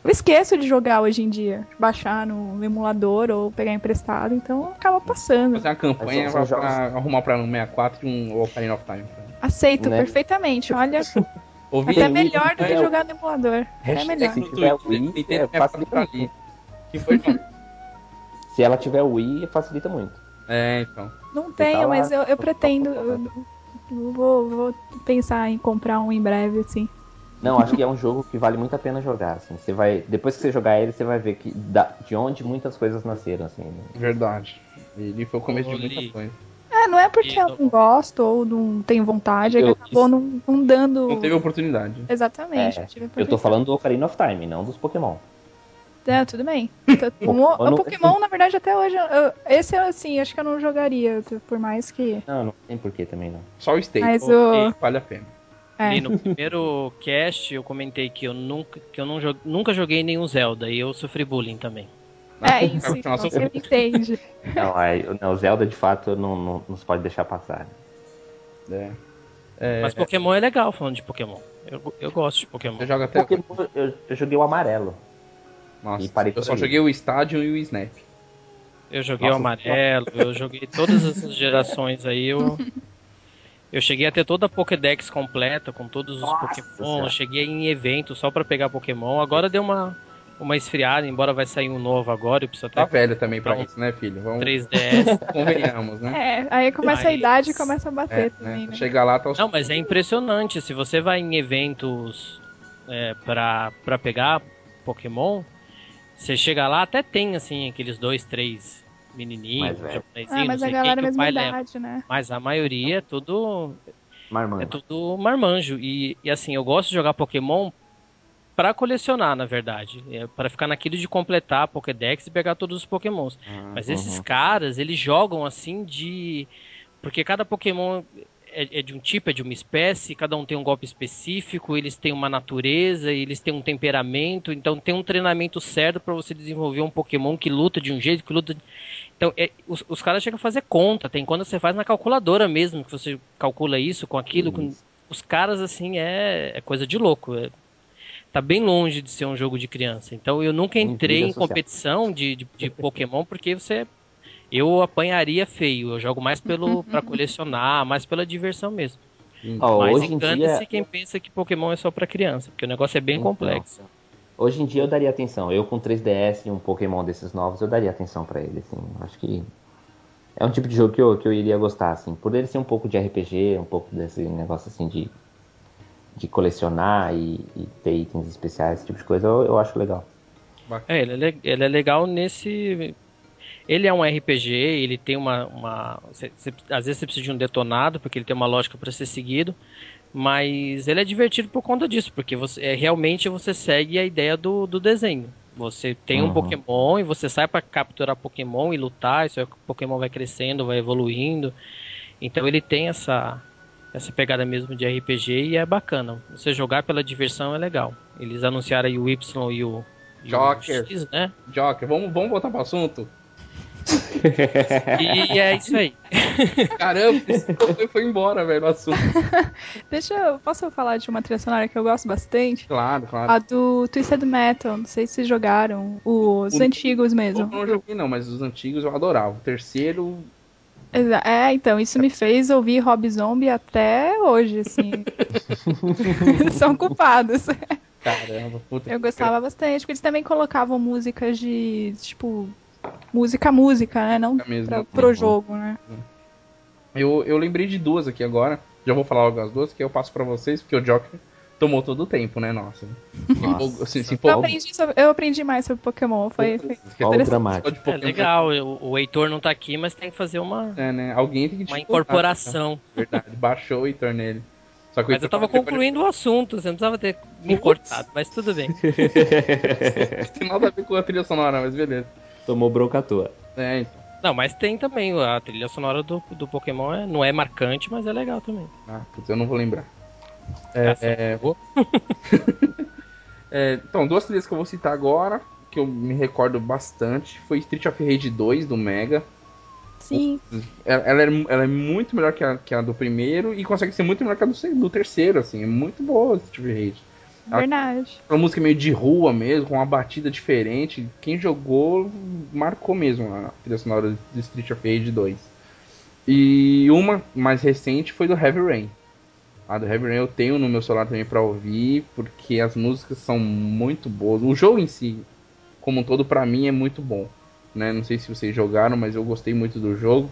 eu esqueço de jogar hoje em dia, baixar no emulador ou pegar emprestado, então acaba passando. Fazer uma campanha pra, pra arrumar pra um 64 e um Ocarina of Time. Aceito Né? perfeitamente, olha, Ouvi até melhor do que jogar no emulador. É melhor. se no tiver Wii, é, facilita ali. Que foi? Se ela tiver Wii, facilita muito. É, então. Não tá tenho, lá, mas eu, eu tá pretendo. tá Eu, eu vou, vou pensar em comprar um em breve, assim. Não, acho que é um jogo que vale muito a pena jogar, assim. Você vai, depois que você jogar ele, você vai ver que da- de onde muitas coisas nasceram, assim. né? Verdade. Ele foi o começo de muita coisa. É, não é porque eu não gosto ou não tenho vontade, Eu- acabou não, não dando. Não teve oportunidade. Exatamente. É, tive Eu tô oportunidade. falando do Ocarina of Time, não dos Pokémon. É, tudo bem. Então, Pokémon o, o Pokémon, na verdade, até hoje, eu- esse eu, assim, acho que eu não jogaria, por mais que. Não, não tem porquê também, não. Só o Stay. Mas o. Vale a pena. É. E no primeiro cast eu comentei que eu nunca, que eu não jo- nunca joguei nenhum Zelda e eu sofri bullying também. É isso, então você me entende. Não, o Zelda, de fato, não, não, não se pode deixar passar. É. É, Mas Pokémon é legal falando de Pokémon. Eu, eu gosto de Pokémon. Você joga até. Pokémon, eu, eu joguei o amarelo. Nossa, eu só aí. joguei o Stadium e o Snap. Eu joguei Nossa, o amarelo, eu joguei todas essas gerações aí. Eu, eu cheguei a ter toda a Pokédex completa com todos os Nossa Pokémon. Cheguei em evento só pra pegar Pokémon. Agora deu uma, uma esfriada, embora vai sair um novo agora. Eu preciso Tá até velho também pra isso, né, filho? Vamos 3DS. convenhamos, né? É, aí começa a Mas- idade e começa a É, bater né? também, né? Chegar lá, tá os... Não, mas é impressionante. Se você vai em eventos é, pra, pra pegar Pokémon, você chega lá, até tem assim aqueles dois, três velho. japonesinhos, Ah, não mas a sei galera quem é que o pai mesma leva. idade, né? Mas a maioria é tudo Marmando. é tudo marmanjo e, e assim eu gosto de jogar Pokémon pra colecionar, na verdade, é para ficar naquilo de completar a Pokédex e pegar todos os Pokémons. Mas esses Uhum. caras, eles jogam assim de. Porque cada Pokémon é, é de um tipo, é de uma espécie, cada um tem um golpe específico, eles têm uma natureza, eles têm um temperamento, então tem um treinamento certo pra você desenvolver um Pokémon que luta de um jeito, que luta. Então, é, os, os caras chegam a fazer conta, tem quando você faz na calculadora mesmo, que você calcula isso com aquilo. com-. Os caras, assim, é, é coisa de louco. é- tá bem longe de ser um jogo de criança. Então eu nunca entrei em competição de, de, de Pokémon porque você. Eu apanharia feio. Eu jogo mais pelo para colecionar, mais pela diversão mesmo. Ó, Mas hoje em engana-se dia, quem pensa que Pokémon é só pra criança, porque o negócio é bem Então. complexo. hoje em dia eu daria atenção. Eu com 3DS e um Pokémon desses novos, eu daria atenção pra ele, assim. Acho que é um tipo de jogo que eu, que eu iria gostar, assim. Por ele ser um pouco de RPG, um pouco desse negócio assim de, de colecionar e, e ter itens especiais, esse tipo de coisa, eu, eu acho legal. É, ele é, le- ele é legal nesse. Ele é um RPG, ele tem uma. uma cê- cê- às vezes você precisa de um detonado, porque ele tem uma lógica para ser seguido. Mas ele é divertido por conta disso, porque você é, realmente você segue a ideia do, do desenho. Você tem um Uhum. Pokémon e você sai para capturar Pokémon e lutar, e seu Pokémon vai crescendo, vai evoluindo. Então ele tem essa, essa pegada mesmo de RPG e é bacana. Você jogar pela diversão é legal. Eles anunciaram aí o Y e o, e o Joker. X, né? Joker, vamos, vamos voltar pro assunto? E é isso aí. Caramba, esse foi, foi embora, velho, o assunto. Deixa eu. Posso falar de uma trilha sonora que eu gosto bastante? Claro, claro. A do Twisted Metal. Não sei se vocês jogaram. Os O- antigos Eu mesmo. não joguei não, mas os antigos eu adorava. O terceiro, É, então, isso me fez ouvir Rob Zombie até hoje, assim. São culpados. caramba, puta Eu que gostava bastante, porque eles também colocavam músicas de, tipo, música música, né? Não pariu mesmo. pra, pro jogo, né? Eu, eu lembrei de duas aqui agora. Já vou falar logo as duas, que eu passo pra vocês, porque o Joker tomou todo o tempo, né? Nossa. Nossa. Assim, se Eu aprendi, sobre- eu aprendi mais sobre Pokémon, foi, foi dramático. É legal, o, o Heitor não tá aqui, mas tem que fazer uma, É, né? Alguém tem que uma incorporação. Verdade, baixou o Heitor nele. Só que Mas eu tava concluindo o assunto, você não precisava ter me cortado, mas tudo bem. Não tem nada a ver com a trilha sonora, mas beleza. Tomou bronca à toa. É, então. Não, mas tem também a trilha sonora do, do Pokémon, é, não é marcante, mas é legal também. Ah, putz, eu não vou lembrar. É, eu vou. é, então, duas trilhas que eu vou citar agora, que eu me recordo bastante, foi Street of Rage 2 do Mega. Sim. Ela, ela é, ela é muito melhor que a, que a do primeiro e consegue ser muito melhor que a do, do terceiro, assim. É muito boa Street of Rage. Verdade. Uma música meio de rua mesmo, com uma batida diferente. Quem jogou marcou mesmo a trilha sonora de Street of Rage 2. E uma mais recente foi do Heavy Rain. A do Heavy Rain eu tenho no meu celular também pra ouvir, porque as músicas são muito boas. O jogo em si, como um todo, pra mim é muito bom. Né? Não sei se vocês jogaram, mas eu gostei muito do jogo.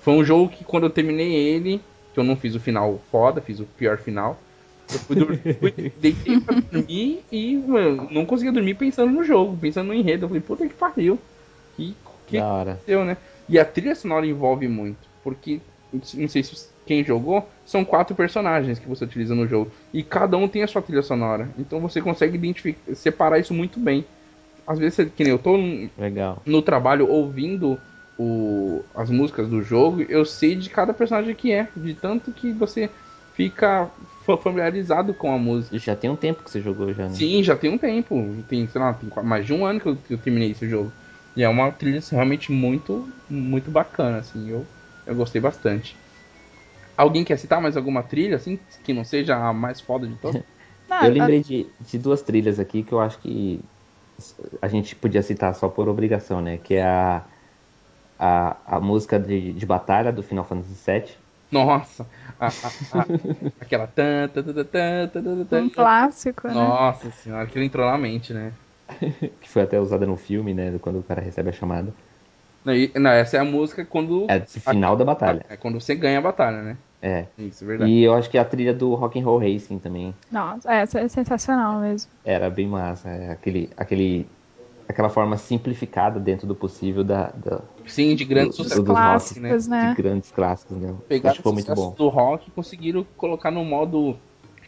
Foi um jogo que quando eu terminei ele, que eu não fiz o final foda, fiz o pior final. Eu fui dormir, fui, deitei pra dormir e, mano, não conseguia dormir pensando no jogo, pensando no enredo. Eu falei, puta que pariu. Que, que Da hora. aconteceu, né? E a trilha sonora envolve muito, porque, não sei se quem jogou, são quatro personagens que você utiliza no jogo. E cada um tem a sua trilha sonora. Então você consegue identificar, separar isso muito bem. Às vezes, que nem eu tô Legal. no trabalho ouvindo o, as músicas do jogo, eu sei de cada personagem que é, de tanto que você fica familiarizado com a música. Já tem um tempo que você jogou já, né? Sim, já tem um tempo, tem, sei lá, tem mais de um ano que eu, que eu terminei esse jogo. E é uma trilha assim, realmente muito, muito bacana, assim, eu, eu gostei bastante. Alguém quer citar mais alguma trilha, assim, que não seja a mais foda de todas? Eu lembrei de, de duas trilhas aqui que eu acho que a gente podia citar só por obrigação, né? Que é a, a, a música de, de batalha do Final Fantasy VII. Nossa, a- a- a- aquela tan, tan, tan, tan, tan, tan, a- tan, um clássico, né? Nossa senhora, aquilo entrou na mente, né? Que foi até usada no filme, né? Quando o cara recebe a chamada. Não, e- não, essa é a música quando. É do final da batalha. É quando você ganha a batalha, né? É. Isso, é verdade. E eu acho que a trilha do Rock and Roll Racing também Nossa, essa é sensacional mesmo. era bem massa. É aquele, aquele, aquela forma simplificada dentro do possível da, da- Sim, de grandes do- clássicos, né? né? de grandes clássicos, né? Pegaram acho que foi muito bom. do rock conseguiram colocar no modo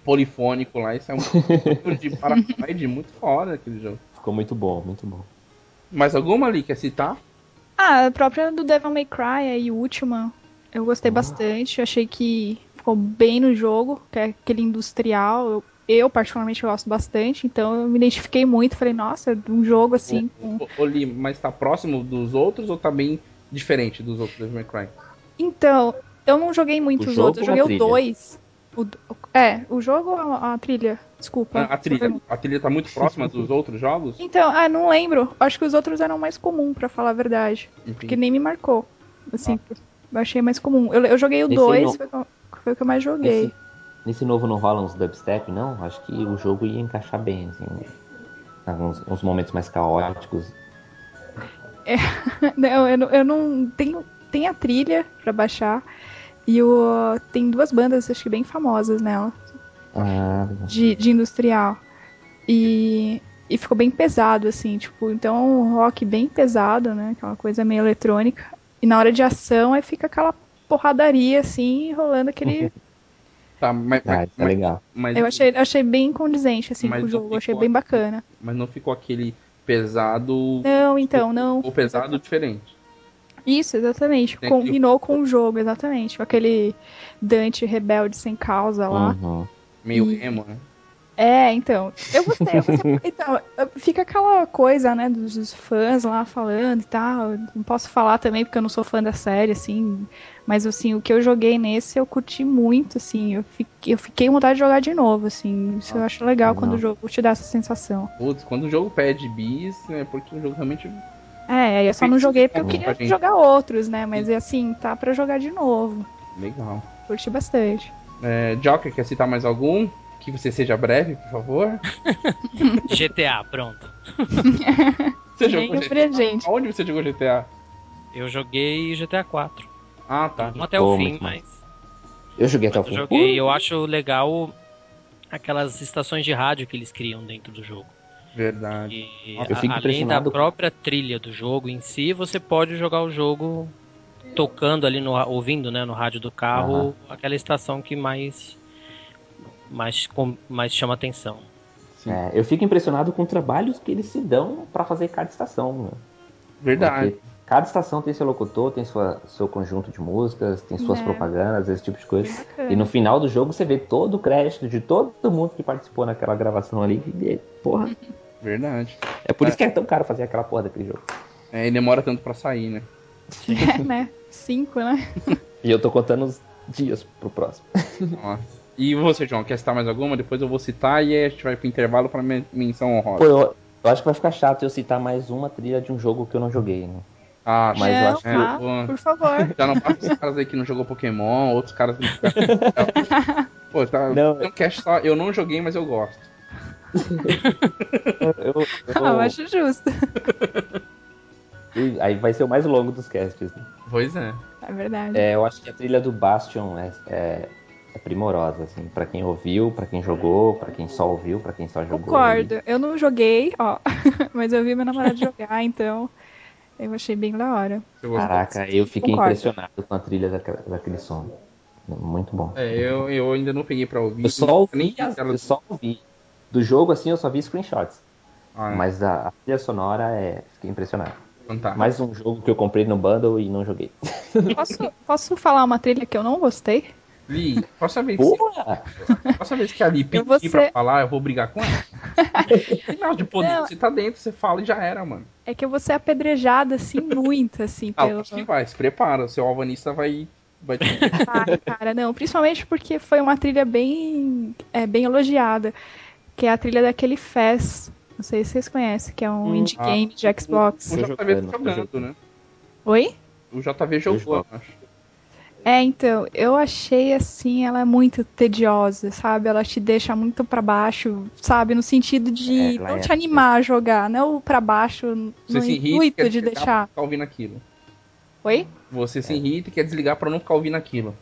polifônico lá. Isso é um jogo de Paranoid muito foda aquele jogo. Ficou muito bom, muito bom. Mais alguma ali quer citar? Ah, a própria do Devil May Cry, aí, última, eu gostei bastante. Eu achei que ficou bem no jogo, que é aquele industrial. Eu, eu, particularmente, gosto bastante, então eu me identifiquei muito. Falei, nossa, um jogo assim. com- ô, Li, mas tá próximo dos outros ou tá bem diferente dos outros Devil May Cry? Então, eu não joguei muito O os outros, eu joguei o trilha? 2. É, o jogo ou a, a trilha? Desculpa. A, a trilha, a trilha tá muito próxima dos outros jogos? Então, ah, não lembro. Acho que os outros eram mais comum, pra falar a verdade. Porque nem me marcou. Assim, eu achei mais comum. Eu, eu joguei o Esse 2, não- foi, o- foi o que eu mais joguei. Nesse, nesse novo não rola uns dubstep, não? Acho que o jogo ia encaixar bem, assim. Alguns uns momentos mais caóticos. Não, eu, não- eu não tenho. Tem a trilha pra baixar. E o, tem duas bandas, acho que bem famosas nela, Ah, de, de industrial. E, e ficou bem pesado, assim, tipo, então um rock bem pesado, né? Aquela coisa meio eletrônica. E na hora de ação aí fica aquela porradaria, assim, rolando aquele. Tá, mas, Ah, mas, é legal. mas, Eu achei, achei bem condizente, assim, com o jogo. Eu achei ficou bem bacana. mas não ficou aquele pesado Não, então, não. ou pesado diferente. Isso, exatamente. Tem Combinou com o jogo, exatamente. Com aquele Dante rebelde sem causa lá. Uhum. Meio E- emo, né? É, então. Eu gostei. Eu gostei. então, fica aquela coisa, né, dos, dos fãs lá falando e tal. Não posso falar também porque eu não sou fã da série, assim. Mas, assim, o que eu joguei nesse eu curti muito, assim. Eu fiquei, eu fiquei com vontade de jogar de novo, assim. Isso eu acho legal não. quando o jogo te dá essa sensação. Putz, quando o jogo pede bis, é porque o jogo realmente. É, eu só não joguei porque eu Pra queria gente. jogar outros, né? Mas, assim, tá pra jogar de novo. Legal. Curti bastante. É, Joker, quer citar mais algum? Que você seja breve, por favor. GTA, pronto. Você jogou presente. Onde você jogou GTA? Eu joguei GTA 4. Ah, tá. Não até Pô, o fim, mas. Eu joguei até o mas eu fim. joguei. Eu acho legal aquelas estações de rádio que eles criam dentro do jogo. Verdade. E Eu fico a- além da própria trilha do jogo em si, você pode jogar o jogo tocando ali no ouvindo, né, no rádio do carro, aquela estação que mais mais com- mais chama atenção. Sim. É, eu fico impressionado com trabalhos que eles se dão pra fazer cada estação. né? Verdade. Porque Cada estação tem seu locutor, tem sua, seu conjunto de músicas, tem suas É. propagandas, esse tipo de coisa. E no final do jogo você vê todo o crédito de todo mundo que participou naquela gravação ali. E, porra, Verdade. é por isso que é tão caro fazer aquela porra daquele jogo. É, e demora tanto pra sair, né? É, né? Cinco, né? E eu tô contando os dias pro próximo. Nossa. E você, João, quer citar mais alguma? Depois eu vou citar e aí a gente vai pro intervalo pra men- menção honrosa. Pô, eu, eu acho que vai ficar chato eu citar mais uma trilha de um jogo que eu não joguei, né? Ah, Mas eu Não, acho que- por favor. Já não basta os caras aí que não jogou Pokémon, outros caras que Pô, tá. Não. Tem um cast só. Eu não joguei, mas eu gosto. Eu- eu- Ah, eu acho justo. e Aí vai ser o mais longo dos casts. né? Pois é. É verdade. É, eu acho que a trilha do Bastion é, é, é primorosa, assim, pra quem ouviu, pra quem jogou, pra quem só ouviu, pra quem só jogou. Concordo. Eu não joguei, ó. Mas eu vi meu namorado jogar, então eu achei bem da hora. Eu. Caraca, eu fiquei Concordo. impressionado com a trilha daquela- daquele som. Muito bom. É, eu, eu ainda não peguei pra ouvir. Eu só ouvi, eu só ouvi. Do jogo, assim, eu só vi screenshots. Ah, é. Mas a, a trilha sonora é. Fiquei impressionado. Fantástico. Mais um jogo que eu comprei no bundle e não joguei. Posso, posso falar uma trilha que eu não gostei? Vez, que você- Porra! próxima vez que a Li Eu pedir ser- pra falar, eu vou brigar com ela. Final de poder, Não. você tá dentro, você fala e já era, mano. É que eu vou ser apedrejada, assim, muito, assim, Ah, pelo. acho que vai, se prepara, o seu alvanista vai. vai te... Ah, cara, não. Principalmente porque foi uma trilha bem, é, bem elogiada. Que é a trilha daquele Fez. Não sei se vocês conhecem, que é um Hum, indie ah, game de Xbox. O Tô JV tá jogando, né? Oi? O JV jogou, acho. É, então, eu achei assim, ela é muito tediosa, sabe? Ela te deixa muito pra baixo, sabe? No sentido de É, não é te animar a jogar, não pra baixo Você no se irrita, intuito quer de desligar deixar. pra ficar ouvindo aquilo. Oi? Você se irrita e quer desligar pra não ficar ouvindo aquilo.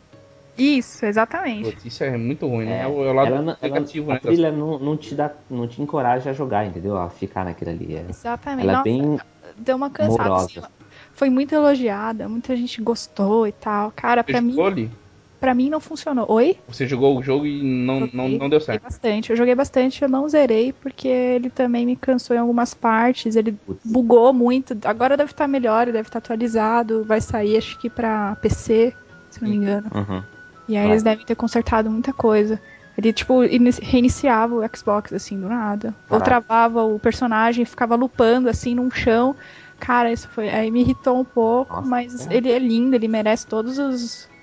Isso, exatamente. Putz, isso é muito ruim, né? É, É o, lado ela, não- ela, negativo, a né? trilha não, não te dá, não te encoraja a jogar, entendeu? A ficar naquilo ali. É- Exatamente. ela é Nossa, bem deu uma cansada. morosa. assim, foi muito elogiada, muita gente gostou e tal. Cara, pra mim, jogou ali? pra mim não funcionou. Oi? Você jogou o jogo e não, não, Joguei, não deu Joguei certo. bastante. Eu joguei bastante, eu não zerei, porque ele também me cansou em algumas partes. Ele Putz. bugou muito. Agora deve estar melhor, deve estar atualizado. Vai sair, acho que pra PC, se não me engano. Uhum. E aí eles devem ter consertado muita coisa. Ele, tipo, inici- reiniciava o Xbox, assim, do nada. Ou travava o personagem, ficava lupando, assim, num chão. Cara, isso foi. Aí me irritou um pouco, Nossa, mas é. ele é lindo, ele merece todos os.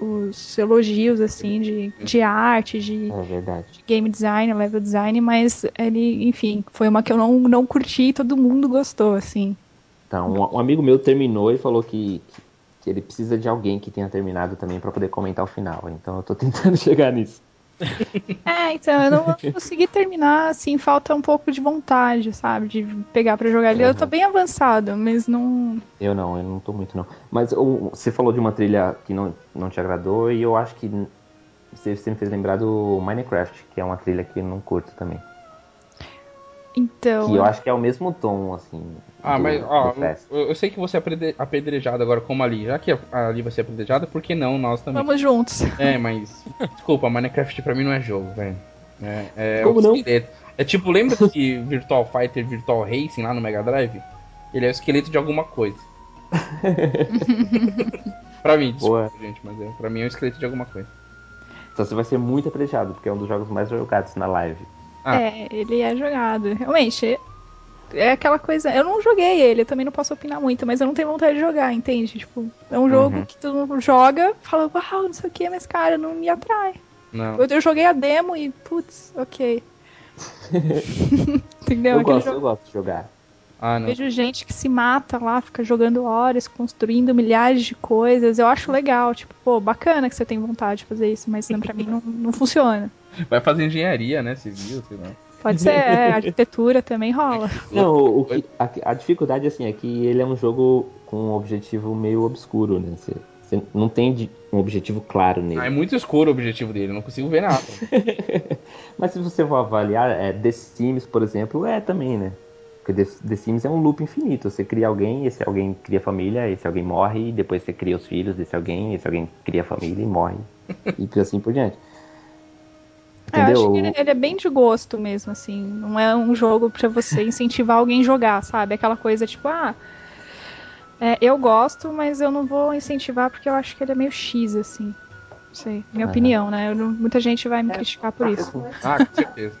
Os elogios, assim, de, de arte, de, É verdade. game design, level design, mas ele, enfim, foi uma que eu não, não curti e todo mundo gostou, assim. Então, um, um amigo meu terminou e falou que, que, que ele precisa de alguém que tenha terminado também pra poder comentar o final. Então eu tô tentando chegar nisso. É, então, eu não consegui terminar, assim, falta um pouco de vontade, sabe? De pegar pra jogar ele. Eu tô Uhum. bem avançado, mas não. Eu não, eu não tô muito não. Mas o- você falou de uma trilha que não, não te agradou e eu acho que você, você me fez lembrar do Minecraft, que é uma trilha que eu não curto também. Então. Que eu acho que é o mesmo tom, assim. Ah, do- mas, ó, eu, eu sei que você é apedre- apedrejado agora como ali. Já que a Ali vai ser apedrejada, por que não nós também? Vamos juntos. É, mas. Desculpa, Minecraft pra mim não é jogo, velho. É, é Como não? esqueleto. É tipo, lembra de Virtual Fighter, Virtual Racing lá no Mega Drive? Ele é o esqueleto de alguma coisa. pra mim, desculpa, Boa. gente, mas é, pra mim é o esqueleto de alguma coisa. Então você vai ser muito apedrejado, porque é um dos jogos mais jogados na live. Ah. É, ele é jogado. Realmente. É aquela coisa. Eu não joguei ele, eu também não posso opinar muito, mas eu não tenho vontade de jogar, entende? Tipo, é um jogo Uhum. que tu joga, fala, uau, não sei o que, mas cara, não me atrai. Não. Eu, eu joguei a demo e, putz, ok. Entendeu? Eu Aquele gosto, jogo- eu gosto de jogar. Ah, não. Vejo gente que se mata lá, fica jogando horas, construindo milhares de coisas. Eu acho legal, tipo, pô, bacana que você tem vontade de fazer isso, mas pra mim não, não funciona. Vai fazer engenharia, né? Civil, sei lá. Pode ser, é, arquitetura também rola. Não, o, o que, a, a dificuldade assim é que ele é um jogo com um objetivo meio obscuro, né? Você, você não tem de- um objetivo claro nele. Ah, é muito escuro o objetivo dele, eu não consigo ver nada. Mas se você for avaliar, é, The Sims, por exemplo, é também, né? Porque The Sims é um loop infinito. Você cria alguém, esse alguém cria família, esse alguém morre, e depois você cria os filhos desse alguém, esse alguém cria família e morre. e assim por diante. É, eu acho Entendeu? que ele, ele é bem de gosto mesmo, assim. Não é um jogo pra você incentivar alguém a jogar, sabe? Aquela coisa tipo, ah. É, eu gosto, mas eu não vou incentivar porque eu acho que ele é meio X, assim. Não sei, minha opinião, né? Eu não- muita gente vai me criticar por isso. Ah, com certeza.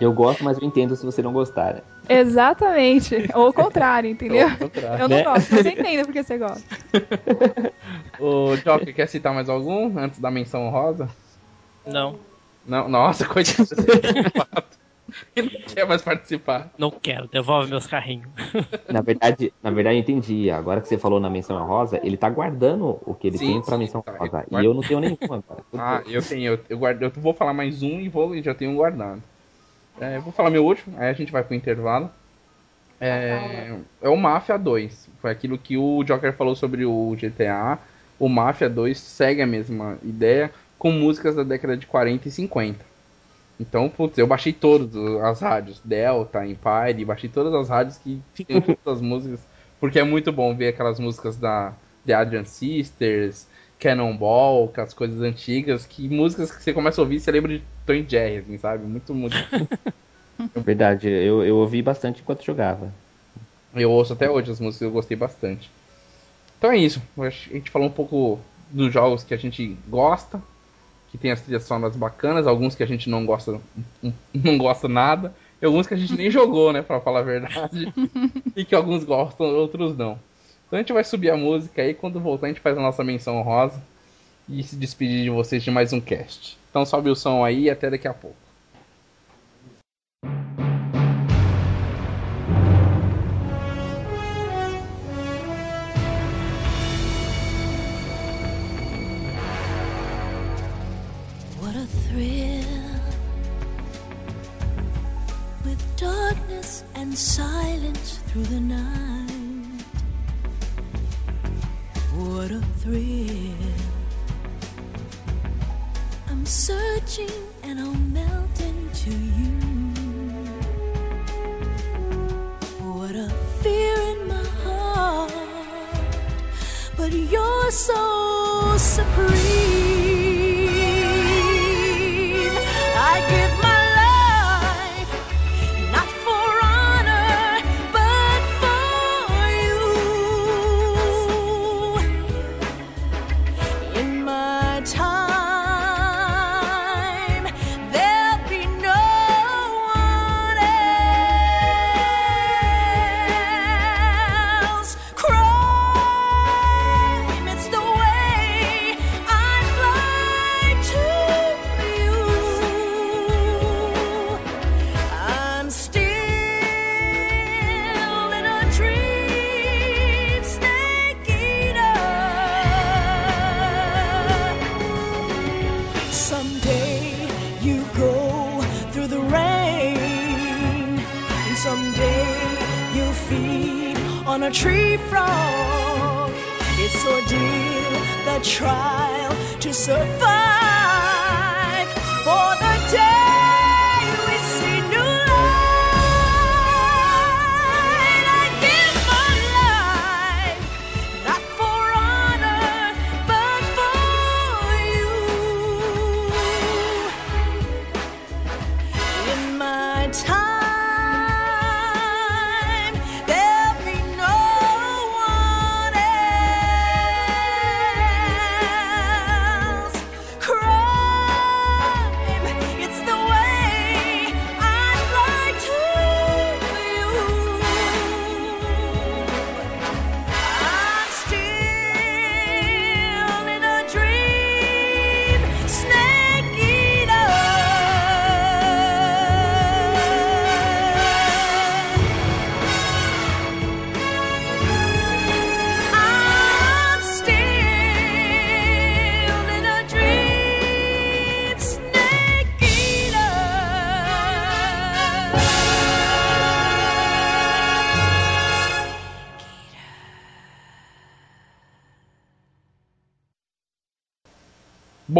Eu gosto, mas eu entendo se você não gostar. né? Exatamente. Ou o contrário, entendeu? Ao contrário. Eu não né? gosto, mas eu entendo porque você gosta. O Joker, quer citar mais algum antes da menção rosa? Não, Não, nossa, coitado. Ele não quer mais participar. não quero. Devolve meus carrinhos. Na verdade, na verdade, eu entendi. Agora que você falou na menção rosa, ele tá guardando o que ele Sim, tem pra sim, menção tá. rosa. Guarda- E eu não tenho nenhuma agora. Ah, eu tenho, eu, eu, guardo, eu vou falar mais um e vou, e já tenho um guardado. É, eu vou falar meu último, aí a gente vai pro intervalo. É, é o Mafia 2. Foi aquilo que o Joker falou sobre o GTA. O Mafia 2 segue a mesma ideia com músicas da década de 40 e 50. Então, putz, eu baixei todas as rádios, Delta, Empire, baixei todas as rádios que tinham todas as músicas, porque é muito bom ver aquelas músicas da The Adrian Sisters, Cannonball, aquelas coisas antigas, que músicas que você começa a ouvir, você lembra de Tom e Jerry, assim, sabe? Muito, muito. Verdade, eu, eu ouvi bastante enquanto jogava. Eu ouço até hoje as músicas, eu gostei bastante. Então é isso. A gente falou um pouco dos jogos que a gente gosta, que tem as trilhas sonoras bacanas, alguns que a gente não gosta, não gosta nada, e alguns que a gente nem jogou, né, pra falar a verdade, e que alguns gostam, outros não. Então a gente vai subir a música aí, quando voltar a gente faz a nossa menção rosa e se despedir de vocês de mais um cast. Então sobe o som aí e até daqui a pouco. And silence through the night. What a thrill. I'm searching and I'll melt into you. What a fear in my heart, but you're so supreme.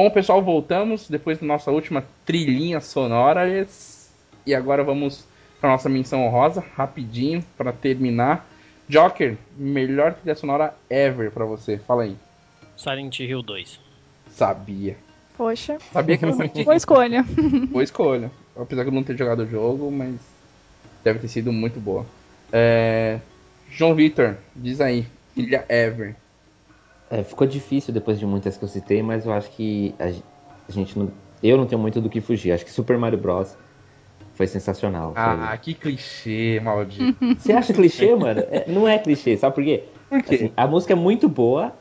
Bom, pessoal, voltamos depois da nossa última trilhinha sonora. E agora vamos para nossa menção honrosa, rapidinho, para terminar. Joker, melhor trilha sonora ever para você. Fala aí. Silent Hill 2. Sabia. Poxa, Sabia que não boa escolha. Boa escolha. Apesar de eu não ter jogado o jogo, mas deve ter sido muito boa. É, João Vitor, diz aí. trilha ever. É, ficou difícil depois de muitas que eu citei, mas eu acho que a, ge- a gente não. Eu não tenho muito do que fugir. Acho que Super Mario Bros. foi sensacional. Ah, que clichê, maldito. Você acha clichê, mano? É, não é clichê, sabe por quê? Por quê? Assim, a música é muito boa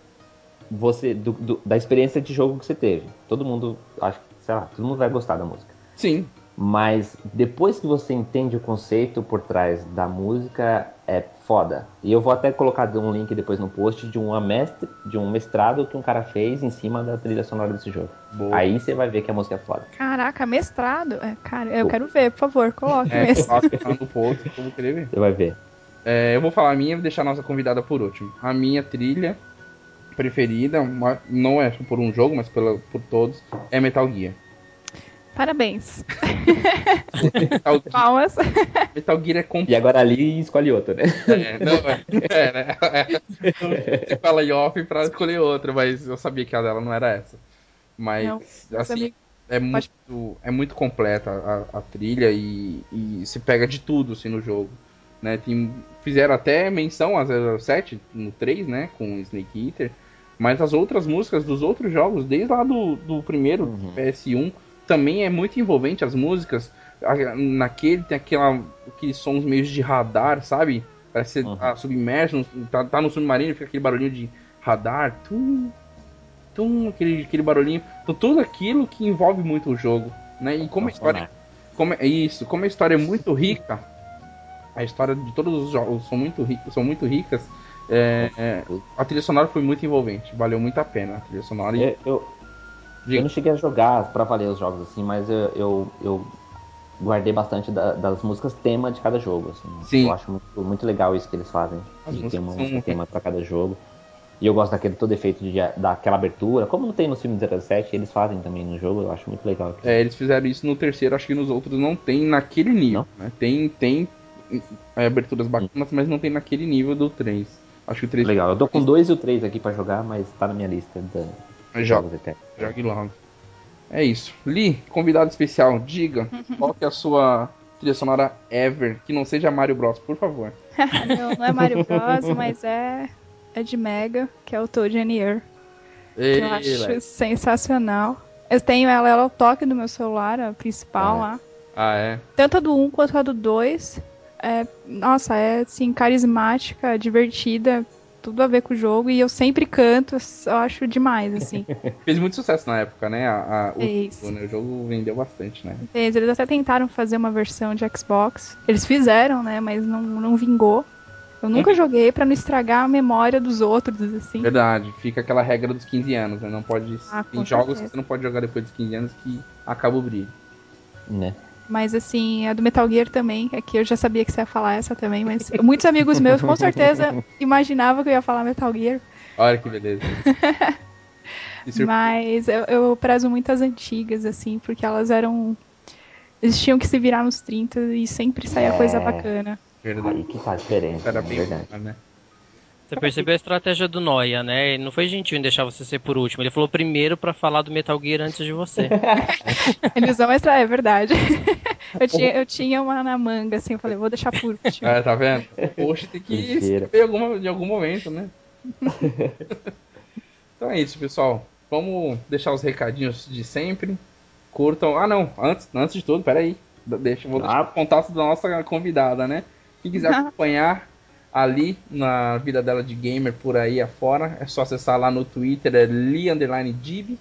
você do- do- da experiência de jogo que você teve. Todo mundo, acho que, sei lá, todo mundo vai gostar da música. Sim. Mas depois que você entende o conceito por trás da música, é foda. E eu vou até colocar um link depois no post de uma mestre, de um mestrado que um cara fez em cima da trilha sonora desse jogo. Boa. Aí você vai ver que a música é foda. Caraca, mestrado. É, cara, eu quero ver, por favor, coloque É, mestrado. no post vou querer ver. Você vai ver. É, eu vou falar a minha e deixar a nossa convidada por último. A minha trilha preferida, uma- não é por um jogo, mas pela, por todos, é Metal Gear. Parabéns. Metal, Palmas. Metal Gear é completo. E agora ali escolhe outra, né? É, não, é, é, né? É, você fala em off pra escolher outra, mas eu sabia que a dela não era essa. Mas, Não, assim, sabia. é muito, é muito completa a, a trilha e, e se pega de tudo assim, no jogo. Né? Tem, fizeram até menção a 007 no 3, né? Com Snake Eater. Mas as outras músicas dos outros jogos, desde lá do, do primeiro Uhum. PS1, também é muito envolvente as músicas. Naquele tem aquela, aqueles sons meio de radar, sabe? Parece que você Uhum. tá submerso, tá, tá no submarino, fica aquele barulhinho de radar. Tum, tum, aquele, aquele barulhinho. Então tudo aquilo que envolve muito o jogo. Né? E como a história como é isso, como a história é muito rica, a história de todos os jogos são muito ricos, são muito ricas. é, é, a trilha sonora foi muito envolvente, valeu muito a pena a trilha sonora. Eu, eu, Diga. eu não cheguei a jogar pra valer os jogos assim, mas eu, eu, eu guardei bastante da- das músicas tema de cada jogo. Assim. Sim. Eu acho muito, muito legal isso que eles fazem. As de ter uma música tema pra cada jogo. E eu gosto daquele todo efeito de, daquela abertura. Como não tem no filme 07, eles fazem também no jogo, eu acho muito legal. é, eles fizeram isso no terceiro, acho que nos outros não tem naquele nível. Né? Tem, tem é, aberturas bacanas, mas não tem naquele nível do 3. Acho que o 3 Legal, eu tô com dois e o três aqui pra jogar, mas tá na minha lista da Joga, jogue logo. É isso. Li, convidado especial, diga qual que é a sua trilha sonora ever, que não seja Mario Bros, por favor. não, não é Mario Bros, mas é, é de Mega, que é o Toad. Que eu acho velho. sensacional. Eu tenho ela, ela é o toque do meu celular, a principal Ah. lá. Ah, é? Tanto a do 1 quanto a do 2. É, nossa, é assim, carismática, divertida, tudo a ver com o jogo. E eu sempre canto, eu acho demais, assim. Fez muito sucesso na época, né? A, a- o, Fez. jogo, né? O jogo vendeu bastante, né? Eles, eles até tentaram fazer uma versão de Xbox. Eles fizeram, né? Mas não, não vingou. Eu nunca joguei pra não estragar a memória dos outros, assim. Verdade, fica aquela regra dos 15 anos, né? Não pode. Ah, tem jogos certeza. que você não pode jogar depois dos 15 anos que acaba o brilho. Né? Mas assim, a do Metal Gear também, é que eu já sabia que você ia falar essa também, mas muitos amigos meus com certeza imaginavam que eu ia falar Metal Gear. Olha que beleza. Mas eu, eu prezo muito as antigas, assim, porque elas eram. Eles tinham que se virar nos 30 e sempre saía É. coisa bacana. Verdade. Aí que faz diferença, Era né? bem verdade. bacana, né? Você percebeu a estratégia do Noia, né? Ele não foi gentil em deixar você ser por último. Ele falou primeiro pra falar do Metal Gear antes de você. Eles vão extra, é verdade. eu, tinha, eu tinha uma na manga, assim, eu falei, vou deixar por último. Ah, tá vendo? Poxa, tem que Mentira. escrever alguma, de algum momento, né? então é isso, pessoal. Vamos deixar os recadinhos de sempre. Curtam. Ah, não. Antes, antes de tudo, peraí. Deixa, vou deixar Ah. o contato da nossa convidada, né? Quem quiser acompanhar ali na vida dela de gamer por aí afora, é só acessar lá no Twitter, é Li Underline Dib,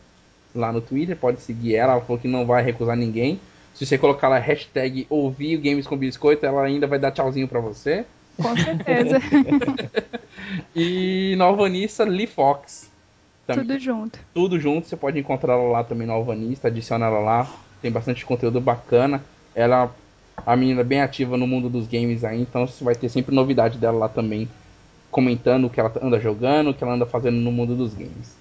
lá no Twitter, pode seguir ela, ela falou que não vai recusar ninguém. Se você colocar lá hashtag ouvir Games com Biscoito, ela ainda vai dar tchauzinho pra você. Com certeza. E no Alvanista, Lee Fox. Também, tudo. Tudo junto. junto, você pode encontrar ela lá também no Alvanista, adiciona ela lá. Tem bastante conteúdo bacana. Ela a menina bem ativa no mundo dos games aí, então você vai ter sempre novidade dela lá também, comentando o que ela anda jogando, o que ela anda fazendo no mundo dos games.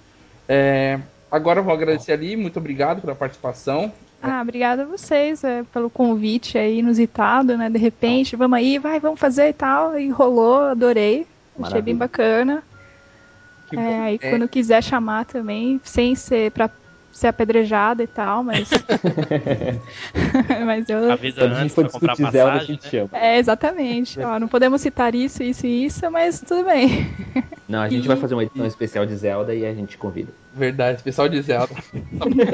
É, agora eu vou agradecer ali, muito obrigado pela participação. Ah, obrigada a vocês é, pelo convite aí inusitado, né? De repente, vamos aí, vai, vamos fazer e tal. E rolou, adorei. Achei bem Maravilha. bacana. Que É, bom. aí É, quando quiser chamar também, sem ser pra ser apedrejada e tal, mas. mas eu. Avisa Quando a gente antes for pra comprar discutir Zelda, a passagem, gente né? chama. É, exatamente. Ó, não podemos citar isso, isso e isso, mas tudo bem. Não, a gente E- vai fazer uma edição especial de Zelda e a gente convida. Verdade, especial de Zelda.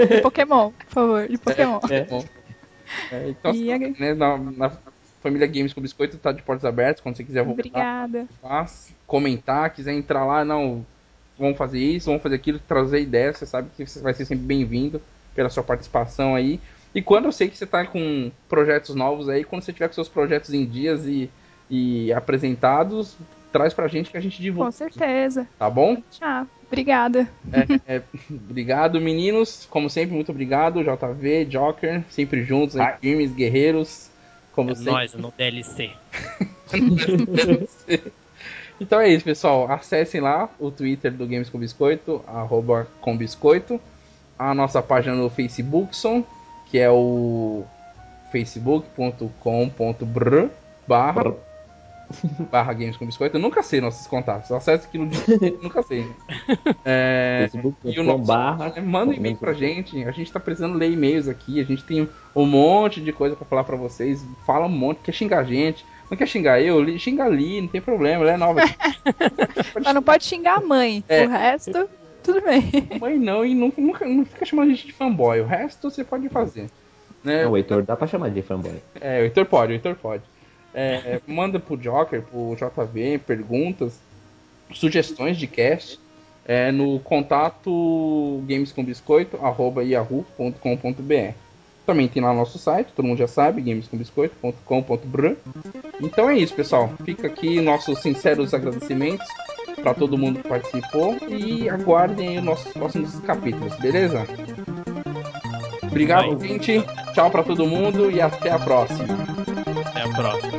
De Pokémon, por favor, de Pokémon. É. bom. É, então, E a- né, na, na família Games com Biscoito tá de portas abertas, quando você quiser voltar, Obrigada. faz, comentar, quiser entrar lá, não, vamos fazer isso, vamos fazer aquilo, trazer ideias, você sabe que você vai ser sempre bem-vindo pela sua participação aí. E quando eu sei que você tá com projetos novos aí, quando você tiver com seus projetos em dias e, e apresentados, traz pra gente que a gente Com divulga, certeza. tá bom? Tchau. Obrigada. Obrigado, meninos. Como sempre, muito obrigado. JV, Joker, sempre juntos, aí, guerreiros. Como É sempre. nóis, no DLC. Então é isso, pessoal. Acessem lá o Twitter do Games com Biscoito, arroba com Biscoito. A nossa página no Facebookson, que é o facebook.com.br barra, barra Games com Biscoito. Eu nunca sei nossos contatos. Acesse aquilo de nunca sei. É, E o Facebook.com nosso, barra. manda um e-mail pra gente. A gente tá precisando ler e-mails aqui. A gente tem um monte de coisa pra falar pra vocês. Fala um monte, quer xingar a gente. Não quer xingar eu? Xinga ali, não tem problema. Ela é nova. Mas não pode xingar a mãe. É. O resto, tudo bem. Mãe não, e nunca, nunca não fica chamando a gente de fanboy. O resto você pode fazer. Né? Não, o Heitor dá pra chamar de fanboy. É, o Heitor pode, o Heitor pode. É, manda pro Joker, pro JV, perguntas, sugestões de cast é, no contato gamescombiscoito.yahoo.com.br. Também tem lá nosso site, todo mundo já sabe, gamescombiscoito.com.br. Então é isso, pessoal. Fica aqui nossos sinceros agradecimentos para todo mundo que participou e aguardem os nossos próximos capítulos, beleza? Obrigado, Vai. gente. Tchau para todo mundo e até a próxima. Até a próxima.